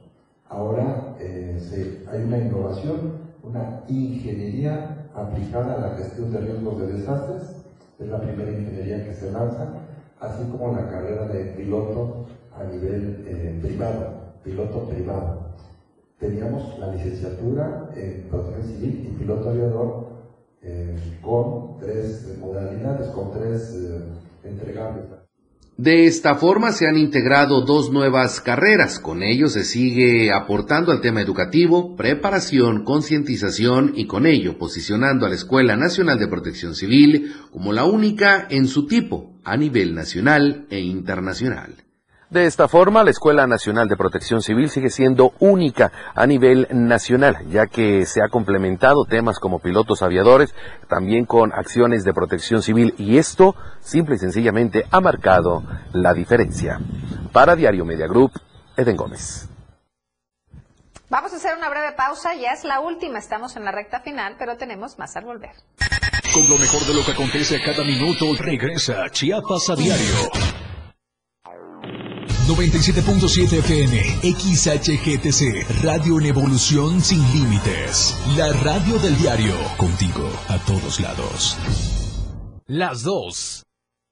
[SPEAKER 5] ahora eh, hay una innovación una ingeniería aplicada a la gestión de riesgos de desastres, es la primera ingeniería que se lanza, así como la carrera de piloto a nivel eh, privado, piloto privado. Teníamos la licenciatura en protección civil y piloto aviador eh, con tres modalidades, con tres eh, entregables.
[SPEAKER 4] De esta forma se han integrado dos nuevas carreras. Con ello se sigue aportando al tema educativo, preparación, concientización y con ello posicionando a la Escuela Nacional de Protección Civil como la única en su tipo a nivel nacional e internacional. De esta forma, la Escuela Nacional de Protección Civil sigue siendo única a nivel nacional, ya que se ha complementado temas como pilotos aviadores, también con acciones de protección civil, y esto simple y sencillamente ha marcado la diferencia. Para Diario Media Group, Eden Gómez.
[SPEAKER 2] Vamos a hacer una breve pausa, ya es la última, estamos en la recta final, pero tenemos más al volver.
[SPEAKER 1] Con lo mejor de lo que acontece a cada minuto, regresa Chiapas a diario. 97.7 FM, XHGTC, Radio en Evolución Sin Límites. La radio del diario, contigo a todos lados.
[SPEAKER 9] Las dos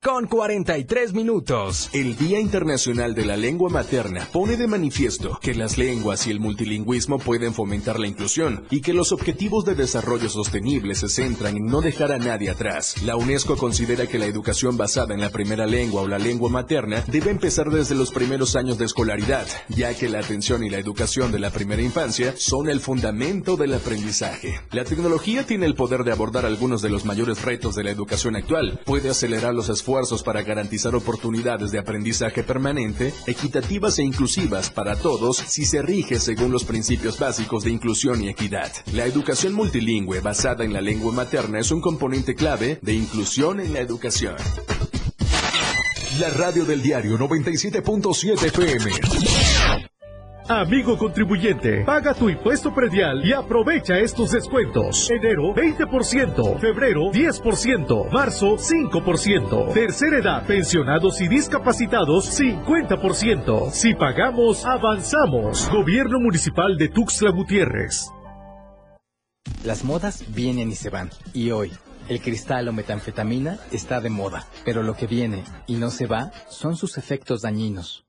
[SPEAKER 9] con 43 minutos.
[SPEAKER 1] El Día Internacional de la Lengua Materna pone de manifiesto que las lenguas y el multilingüismo pueden fomentar la inclusión y que los objetivos de desarrollo sostenible se centran en no dejar a nadie atrás. La UNESCO considera que la educación basada en la primera lengua o la lengua materna debe empezar desde los primeros años de escolaridad, ya que la atención y la educación de la primera infancia son el fundamento del aprendizaje. La tecnología tiene el poder de abordar algunos de los mayores retos de la educación actual, puede acelerar los esfuerzos esfuerzos para garantizar oportunidades de aprendizaje permanente, equitativas e inclusivas para todos si se rige según los principios básicos de inclusión y equidad. La educación multilingüe basada en la lengua materna es un componente clave de inclusión en la educación. La radio del diario 97.7 FM.
[SPEAKER 18] Amigo contribuyente, paga tu impuesto predial y aprovecha estos descuentos. Enero 20%, febrero 10%, marzo 5%, tercera edad, pensionados y discapacitados 50%. Si pagamos, avanzamos. Gobierno Municipal de Tuxtla Gutiérrez.
[SPEAKER 19] Las modas vienen y se van. Y hoy, el cristal o metanfetamina está de moda. Pero lo que viene y no se va son sus efectos dañinos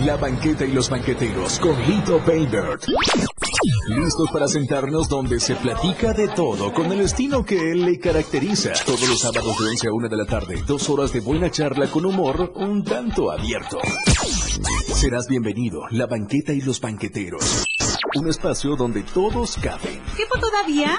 [SPEAKER 1] La banqueta y los banqueteros con Lito Baybert. Listos para sentarnos donde se platica de todo con el estilo que él le caracteriza. Todos los sábados de 11 a 1 de la tarde, dos horas de buena charla con humor un tanto abierto. Serás bienvenido, la banqueta y los banqueteros. Un espacio donde todos caben.
[SPEAKER 20] ¿Tiempo todavía?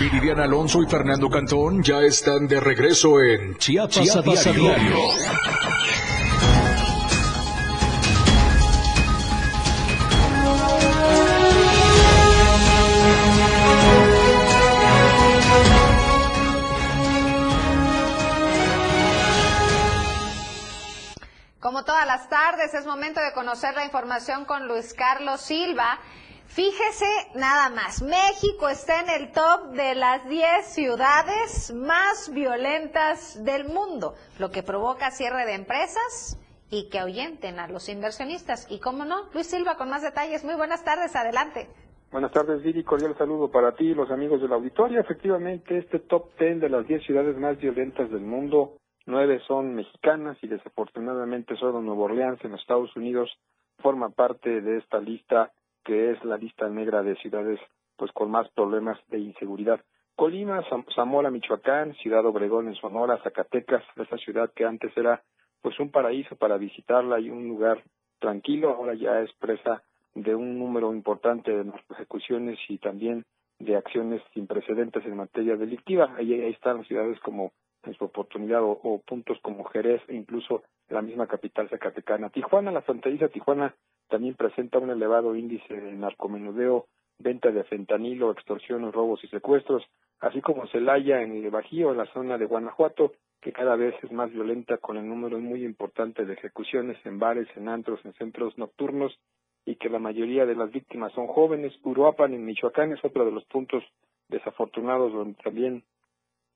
[SPEAKER 1] Viridiana Alonso y Fernando Cantón ya están de regreso en Chiapas, a diario.
[SPEAKER 2] Como todas las tardes, es momento de conocer la información con Luis Carlos Silva. Fíjese nada más, México está en el top de las 10 ciudades más violentas del mundo, lo que provoca cierre de empresas y que ahuyenten a los inversionistas. Y cómo no, Luis Silva con más detalles. Muy buenas tardes, adelante.
[SPEAKER 21] Buenas tardes, Viri. Cordial saludo para ti y los amigos del auditorio. Efectivamente, este top 10 de las 10 ciudades más violentas del mundo, nueve son mexicanas y desafortunadamente solo Nuevo Orleans en los Estados Unidos forma parte de esta lista que es la lista negra de ciudades pues con más problemas de inseguridad. Colima, Zamora, Michoacán, Ciudad Obregón en Sonora, Zacatecas, esa ciudad que antes era pues un paraíso para visitarla y un lugar tranquilo, ahora ya es presa de un número importante de ejecuciones y también de acciones sin precedentes en materia delictiva. Ahí, ahí están ciudades como en su oportunidad o, puntos como Jerez e incluso la misma capital zacatecana. Tijuana, la fronteriza Tijuana también presenta un elevado índice de narcomenudeo, venta de fentanilo, extorsión, robos y secuestros, así como Celaya en el Bajío, en la zona de Guanajuato, que cada vez es más violenta con el número muy importante de ejecuciones en bares, en antros, en centros nocturnos y que la mayoría de las víctimas son jóvenes. Uruapan en Michoacán es otro de los puntos desafortunados donde también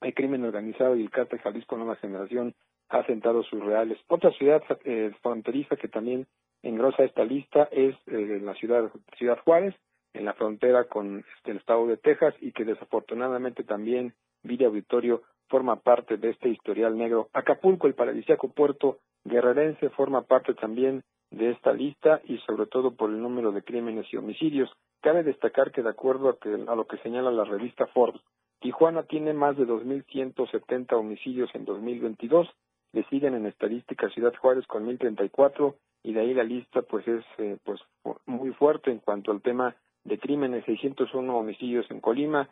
[SPEAKER 21] hay crimen organizado y el cártel Jalisco Nueva Generación ha sentado sus reales. Otra ciudad eh, fronteriza que también engrosa esta lista es eh, la ciudad, ciudad Juárez, en la frontera con este, el estado de Texas y que desafortunadamente también Villa Auditorio forma parte de este historial negro. Acapulco, el paradisíaco puerto guerrerense, forma parte también de esta lista y sobre todo por el número de crímenes y homicidios. Cabe destacar que de acuerdo a, que, a lo que señala la revista Forbes, Tijuana tiene más de 2.170 homicidios en 2022, le siguen en estadística Ciudad Juárez con 1.034 y de ahí la lista pues es eh, pues muy fuerte en cuanto al tema de crímenes, 601 homicidios en Colima,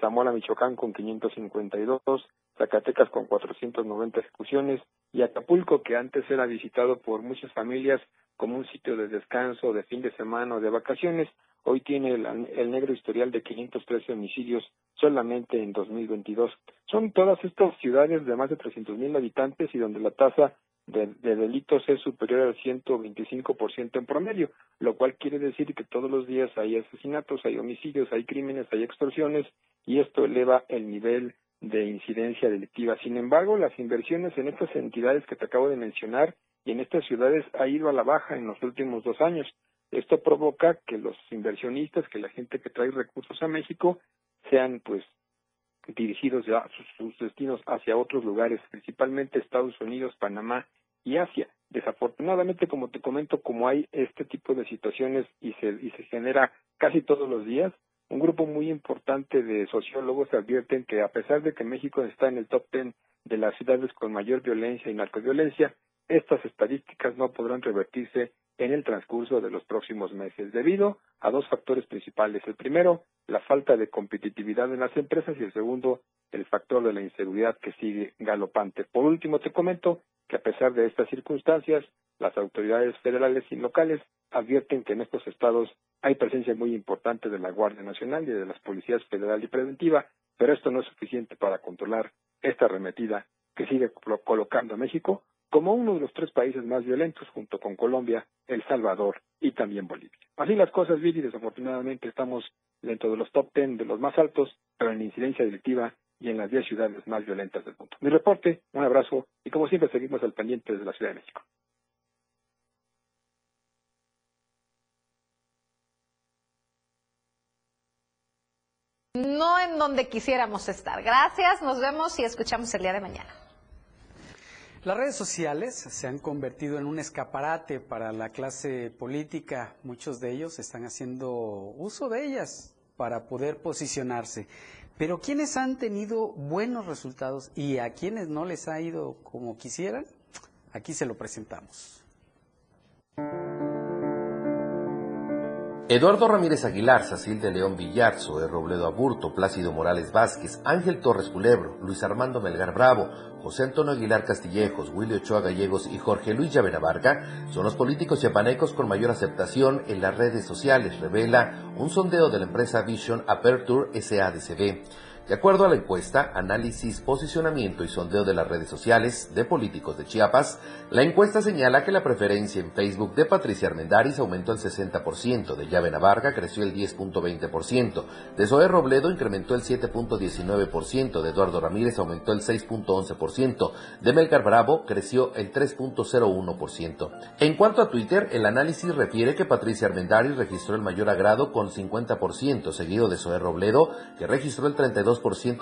[SPEAKER 21] Zamora, Michoacán con 552, Zacatecas con 490 ejecuciones y Acapulco, que antes era visitado por muchas familias como un sitio de descanso, de fin de semana o de vacaciones, hoy tiene el, el negro historial de 513 homicidios solamente en 2022. Son todas estas ciudades de más de 300.000 habitantes y donde la tasa de, de, delitos es superior al 125% en promedio, lo cual quiere decir que todos los días hay asesinatos, hay homicidios, hay crímenes, hay extorsiones y esto eleva el nivel de incidencia delictiva. Sin embargo, las inversiones en estas entidades que te acabo de mencionar y en estas ciudades ha ido a la baja en los últimos dos años. Esto provoca que los inversionistas, que la gente que trae recursos a México, sean pues dirigidos sus, sus destinos hacia otros lugares, principalmente Estados Unidos, Panamá y Asia. Desafortunadamente, como te comento, como hay este tipo de situaciones y se, y se genera casi todos los días, un grupo muy importante de sociólogos advierten que a pesar de que México está en el top ten de las ciudades con mayor violencia y narcoviolencia, estas estadísticas no podrán revertirse en el transcurso de los próximos meses, debido a dos factores principales. El primero, la falta de competitividad en las empresas y el segundo, el factor de la inseguridad que sigue galopante. Por último, te comento que a pesar de estas circunstancias, las autoridades federales y locales advierten que en estos estados hay presencia muy importante de la Guardia Nacional y de las policías federal y preventiva, pero esto no es suficiente para controlar esta arremetida que sigue colocando a México como uno de los tres países más violentos junto con Colombia, El Salvador y también Bolivia. Así las cosas, Viri, desafortunadamente estamos dentro de los top ten de los más altos, pero en incidencia delictiva y en las diez ciudades más violentas del mundo. Mi reporte, un abrazo y como siempre seguimos al pendiente desde la Ciudad de México.
[SPEAKER 2] No en donde quisiéramos estar. Gracias, nos vemos y escuchamos el día de mañana.
[SPEAKER 3] Las redes sociales se han convertido en un escaparate para la clase política. Muchos de ellos están haciendo uso de ellas para poder posicionarse. Pero quienes han tenido buenos resultados y a quienes no les ha ido como quisieran, aquí se lo presentamos.
[SPEAKER 4] Eduardo Ramírez Aguilar, Sacil de León Villar, Zoé Robledo Aburto, Plácido Morales Vázquez, Ángel Torres Culebro, Luis Armando Melgar Bravo, José Antonio Aguilar Castillejos, Willy Ochoa Gallegos y Jorge Luis Llavera Varga son los políticos chiapanecos con mayor aceptación en las redes sociales, revela un sondeo de la empresa Vision Aperture SADCB. De acuerdo a la encuesta Análisis, Posicionamiento y Sondeo de las Redes Sociales de Políticos de Chiapas, la encuesta señala que la preferencia en Facebook de Patricia Armendáriz aumentó el 60%, de Llave Navarga creció el 10.20%, de Zoé Robledo incrementó el 7.19%, de Eduardo Ramírez aumentó el 6.11%, de Melgar Bravo creció el 3.01%. En cuanto a Twitter, el análisis refiere que Patricia Armendáriz registró el mayor agrado con 50%, seguido de Zoé Robledo, que registró el 32%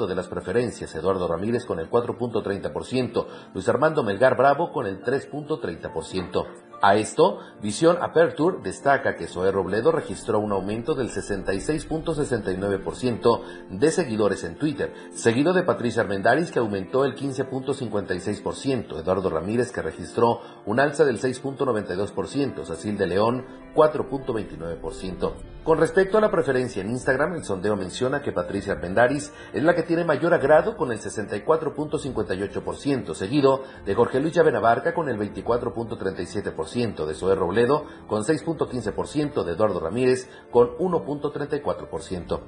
[SPEAKER 4] de las preferencias, Eduardo Ramírez con el 4.30%, Luis Armando Melgar Bravo con el 3.30%. A esto, Visión Aperture destaca que Zoé Robledo registró un aumento del 66.69% de seguidores en Twitter, seguido de Patricia Armendáriz que aumentó el 15.56%, Eduardo Ramírez que registró un alza del 6.92%, Cecil de León 4.29%. Con respecto a la preferencia en Instagram, el sondeo menciona que Patricia Armendáriz es la que tiene mayor agrado con el 64.58%, seguido de Jorge Luis Llavenabarca con el 24.37%, de Zoé Robledo con 6.15%, de Eduardo Ramírez con 1.34%.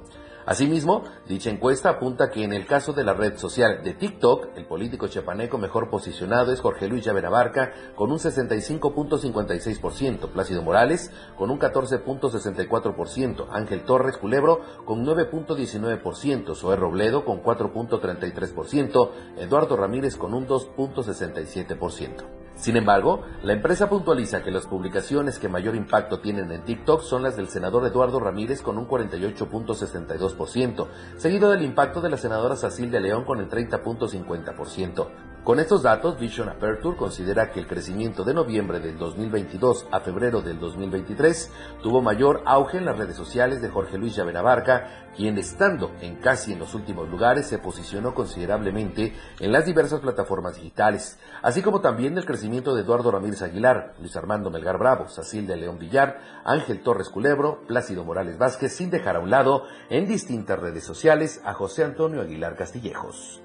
[SPEAKER 4] Asimismo, dicha encuesta apunta que en el caso de la red social de TikTok, el político chiapaneco mejor posicionado es Jorge Luis Llaverabarca con un 65.56%, Plácido Morales con un 14.64%, Ángel Torres Culebro con 9.19%, Zoé Robledo con 4.33%, Eduardo Ramírez con un 2.67%. Sin embargo, la empresa puntualiza que las publicaciones que mayor impacto tienen en TikTok son las del senador Eduardo Ramírez con un 48.62%, seguido del impacto de la senadora Sacil de León con el 30.50%. Con estos datos, Vision Aperture considera que el crecimiento de noviembre del 2022 a febrero del 2023 tuvo mayor auge en las redes sociales de Jorge Luis Llavenabarca, quien estando en casi en los últimos lugares se posicionó considerablemente en las diversas plataformas digitales, así como también el crecimiento de Eduardo Ramírez Aguilar, Luis Armando Melgar Bravo, Sacil de León Villar, Ángel Torres Culebro, Plácido Morales Vázquez, sin dejar a un lado en distintas redes sociales a José Antonio Aguilar Castillejos.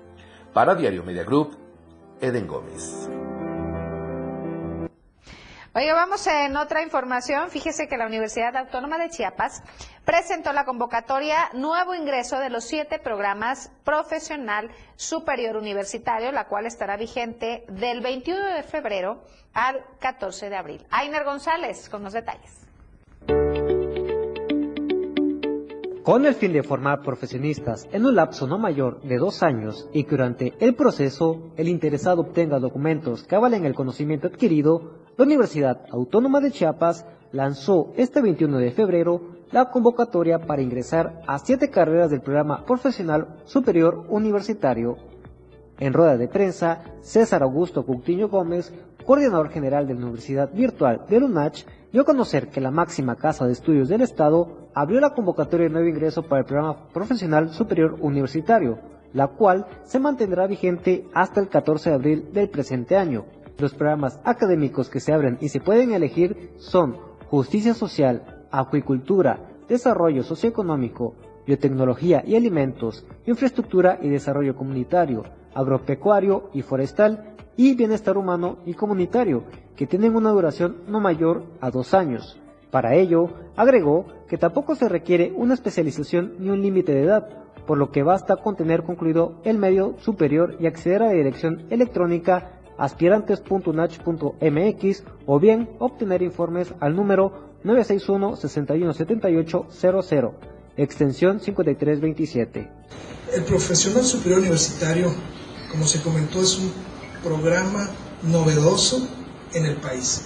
[SPEAKER 4] Para Diario Media Group, Eden Gómez.
[SPEAKER 2] Oiga, vamos en otra información. Fíjese que la Universidad Autónoma de Chiapas presentó la convocatoria Nuevo Ingreso de los siete programas Profesional Superior Universitario, la cual estará vigente del 21 de febrero al 14 de abril. Ainer González con los detalles.
[SPEAKER 22] Con el fin de formar profesionistas en un lapso no mayor de dos años y que durante el proceso el interesado obtenga documentos que avalen el conocimiento adquirido, la Universidad Autónoma de Chiapas lanzó este 21 de febrero la convocatoria para ingresar a siete carreras del programa profesional superior universitario. En rueda de prensa, César Augusto Coutinho Gómez, coordinador general de la Universidad Virtual de UNACH, dio a conocer que la máxima casa de estudios del Estado abrió la convocatoria de nuevo ingreso para el programa profesional superior universitario, la cual se mantendrá vigente hasta el 14 de abril del presente año. Los programas académicos que se abren y se pueden elegir son Justicia Social, Acuicultura, Desarrollo Socioeconómico, Biotecnología y Alimentos, Infraestructura y Desarrollo Comunitario, Agropecuario y Forestal y Bienestar Humano y Comunitario, que tienen una duración no mayor a dos años. Para ello, agregó que tampoco se requiere una especialización ni un límite de edad, por lo que basta con tener concluido el medio superior y acceder a la dirección electrónica aspirantes.unach.mx o bien obtener informes al número 961-617800, extensión 5327.
[SPEAKER 23] El profesional superior universitario, como se comentó, es un programa novedoso en el país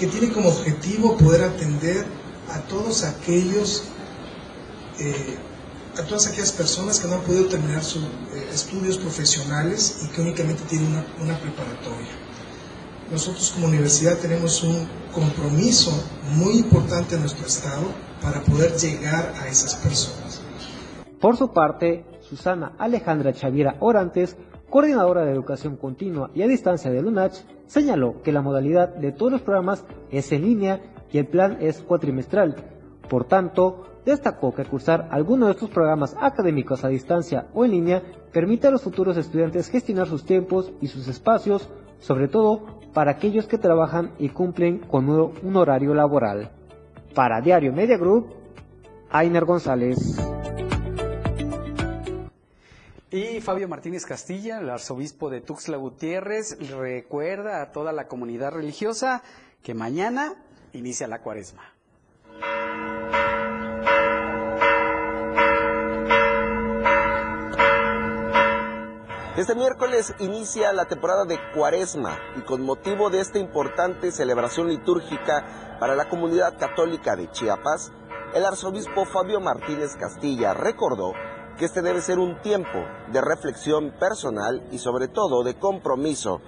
[SPEAKER 23] que tiene como objetivo poder atender a todos aquellos, eh, a todas aquellas personas que no han podido terminar sus eh, estudios profesionales y que únicamente tienen una, preparatoria. Nosotros como universidad tenemos un compromiso muy importante en nuestro estado para poder llegar a esas personas.
[SPEAKER 22] Por su parte, Susana Alejandra Chaviera Orantes coordinadora de educación continua y a distancia de LUNACH, señaló que la modalidad de todos los programas es en línea y el plan es cuatrimestral. Por tanto, destacó que cursar alguno de estos programas académicos a distancia o en línea permite a los futuros estudiantes gestionar sus tiempos y sus espacios, sobre todo para aquellos que trabajan y cumplen con un horario laboral. Para Diario Media Group, Ainer González.
[SPEAKER 3] Y Fabio Martínez Castilla, el arzobispo de Tuxtla Gutiérrez, recuerda a toda la comunidad religiosa que mañana inicia la cuaresma.
[SPEAKER 7] Este miércoles inicia la temporada de Cuaresma y con motivo de esta importante celebración litúrgica para la comunidad católica de Chiapas, el arzobispo Fabio Martínez Castilla recordó que este debe ser un tiempo de reflexión personal y sobre todo de compromiso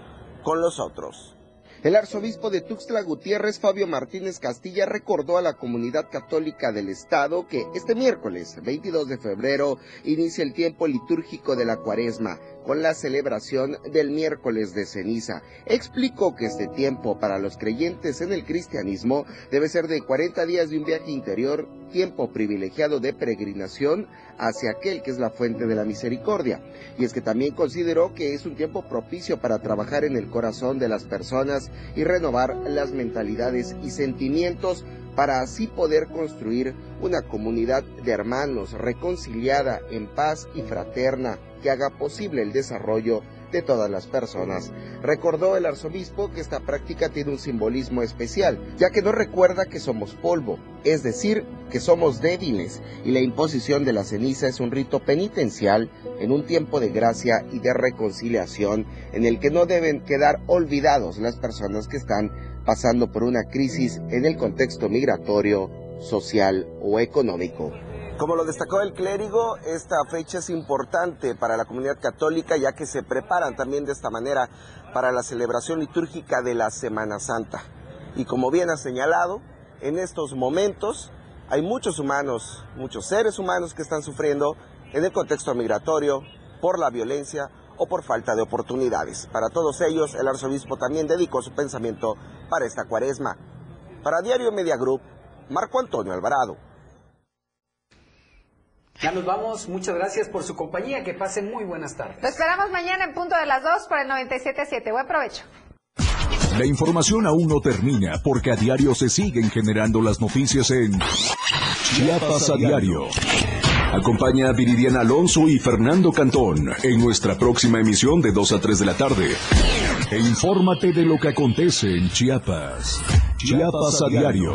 [SPEAKER 7] con los otros. El arzobispo de Tuxtla Gutiérrez, Fabio Martínez Castilla, recordó a la comunidad católica del Estado que este miércoles, 22 de febrero, inicia el tiempo litúrgico de la cuaresma con la celebración del miércoles de ceniza. Explicó que este tiempo para los creyentes en el cristianismo debe ser de 40 días de un viaje interior, tiempo privilegiado de peregrinación hacia aquel que es la fuente de la misericordia. Y es que también consideró que es un tiempo propicio para trabajar en el corazón de las personas y renovar las mentalidades y sentimientos para así poder construir una comunidad de hermanos reconciliada en paz y fraterna que haga posible el desarrollo de todas las personas. Recordó el arzobispo que esta práctica tiene un simbolismo especial, ya que nos recuerda que somos polvo, es decir, que somos débiles, y la imposición de la ceniza es un rito penitencial en un tiempo de gracia y de reconciliación en el que no deben quedar olvidados las personas que están pasando por una crisis en el contexto migratorio, social o económico. Como lo destacó el clérigo, esta fecha es importante para la comunidad católica ya que se preparan también de esta manera para la celebración litúrgica de la Semana Santa. Y como bien ha señalado, en estos momentos hay muchos humanos, muchos seres humanos que están sufriendo en el contexto migratorio por la violencia o por falta de oportunidades. Para todos ellos, el arzobispo también dedicó su pensamiento para esta cuaresma. Para Diario Media Group, Marco Antonio Alvarado.
[SPEAKER 3] Ya nos vamos. Muchas gracias por su compañía. Que pasen muy buenas tardes.
[SPEAKER 2] Lo esperamos mañana en punto de las 2 por el 97.7. Buen provecho.
[SPEAKER 1] La información aún no termina porque a diario se siguen generando las noticias en Chiapas a diario. Acompaña a Viridiana Alonso y Fernando Cantón en nuestra próxima emisión de 2 a 3 de la tarde. E infórmate de lo que acontece en Chiapas. Chiapas a diario.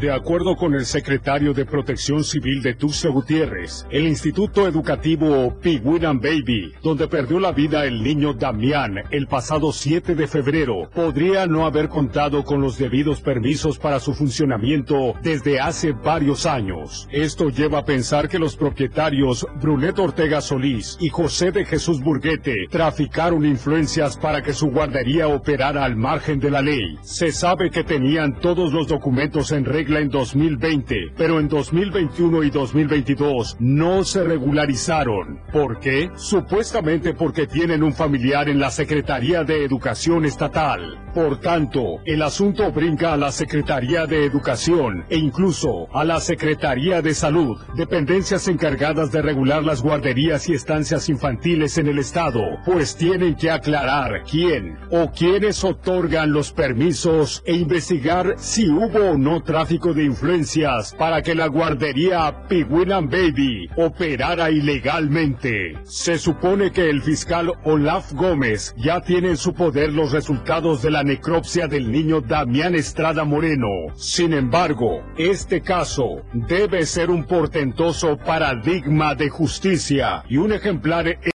[SPEAKER 24] De acuerdo con el secretario de Protección Civil de Tuxtla Gutiérrez, el Instituto Educativo Piguinan Baby, donde perdió la vida el niño Damián el pasado 7 de febrero, podría no haber contado con los debidos permisos para su funcionamiento desde hace varios años. Esto lleva a pensar que los propietarios Brunet Ortega Solís y José de Jesús Burguete traficaron influencias para que su guardería operara al margen de la ley. Se sabe que tenían todos los documentos en regla en 2020, pero en 2021 y 2022 no se regularizaron. ¿Por qué? Supuestamente porque tienen un familiar en la Secretaría de Educación Estatal. Por tanto, el asunto brinca a la Secretaría de Educación e incluso a la Secretaría de Salud, dependencias encargadas de regular las guarderías y estancias infantiles en el Estado, pues tienen que aclarar quién o quiénes otorgan los permisos e investigar si hubo o no tráfico de influencias para que la guardería Piguinan Baby operara ilegalmente. Se supone que el fiscal Olaf Gómez ya tiene en su poder los resultados de la necropsia del niño Damián Estrada Moreno. Sin embargo, este caso debe ser un portentoso paradigma de justicia y un ejemplar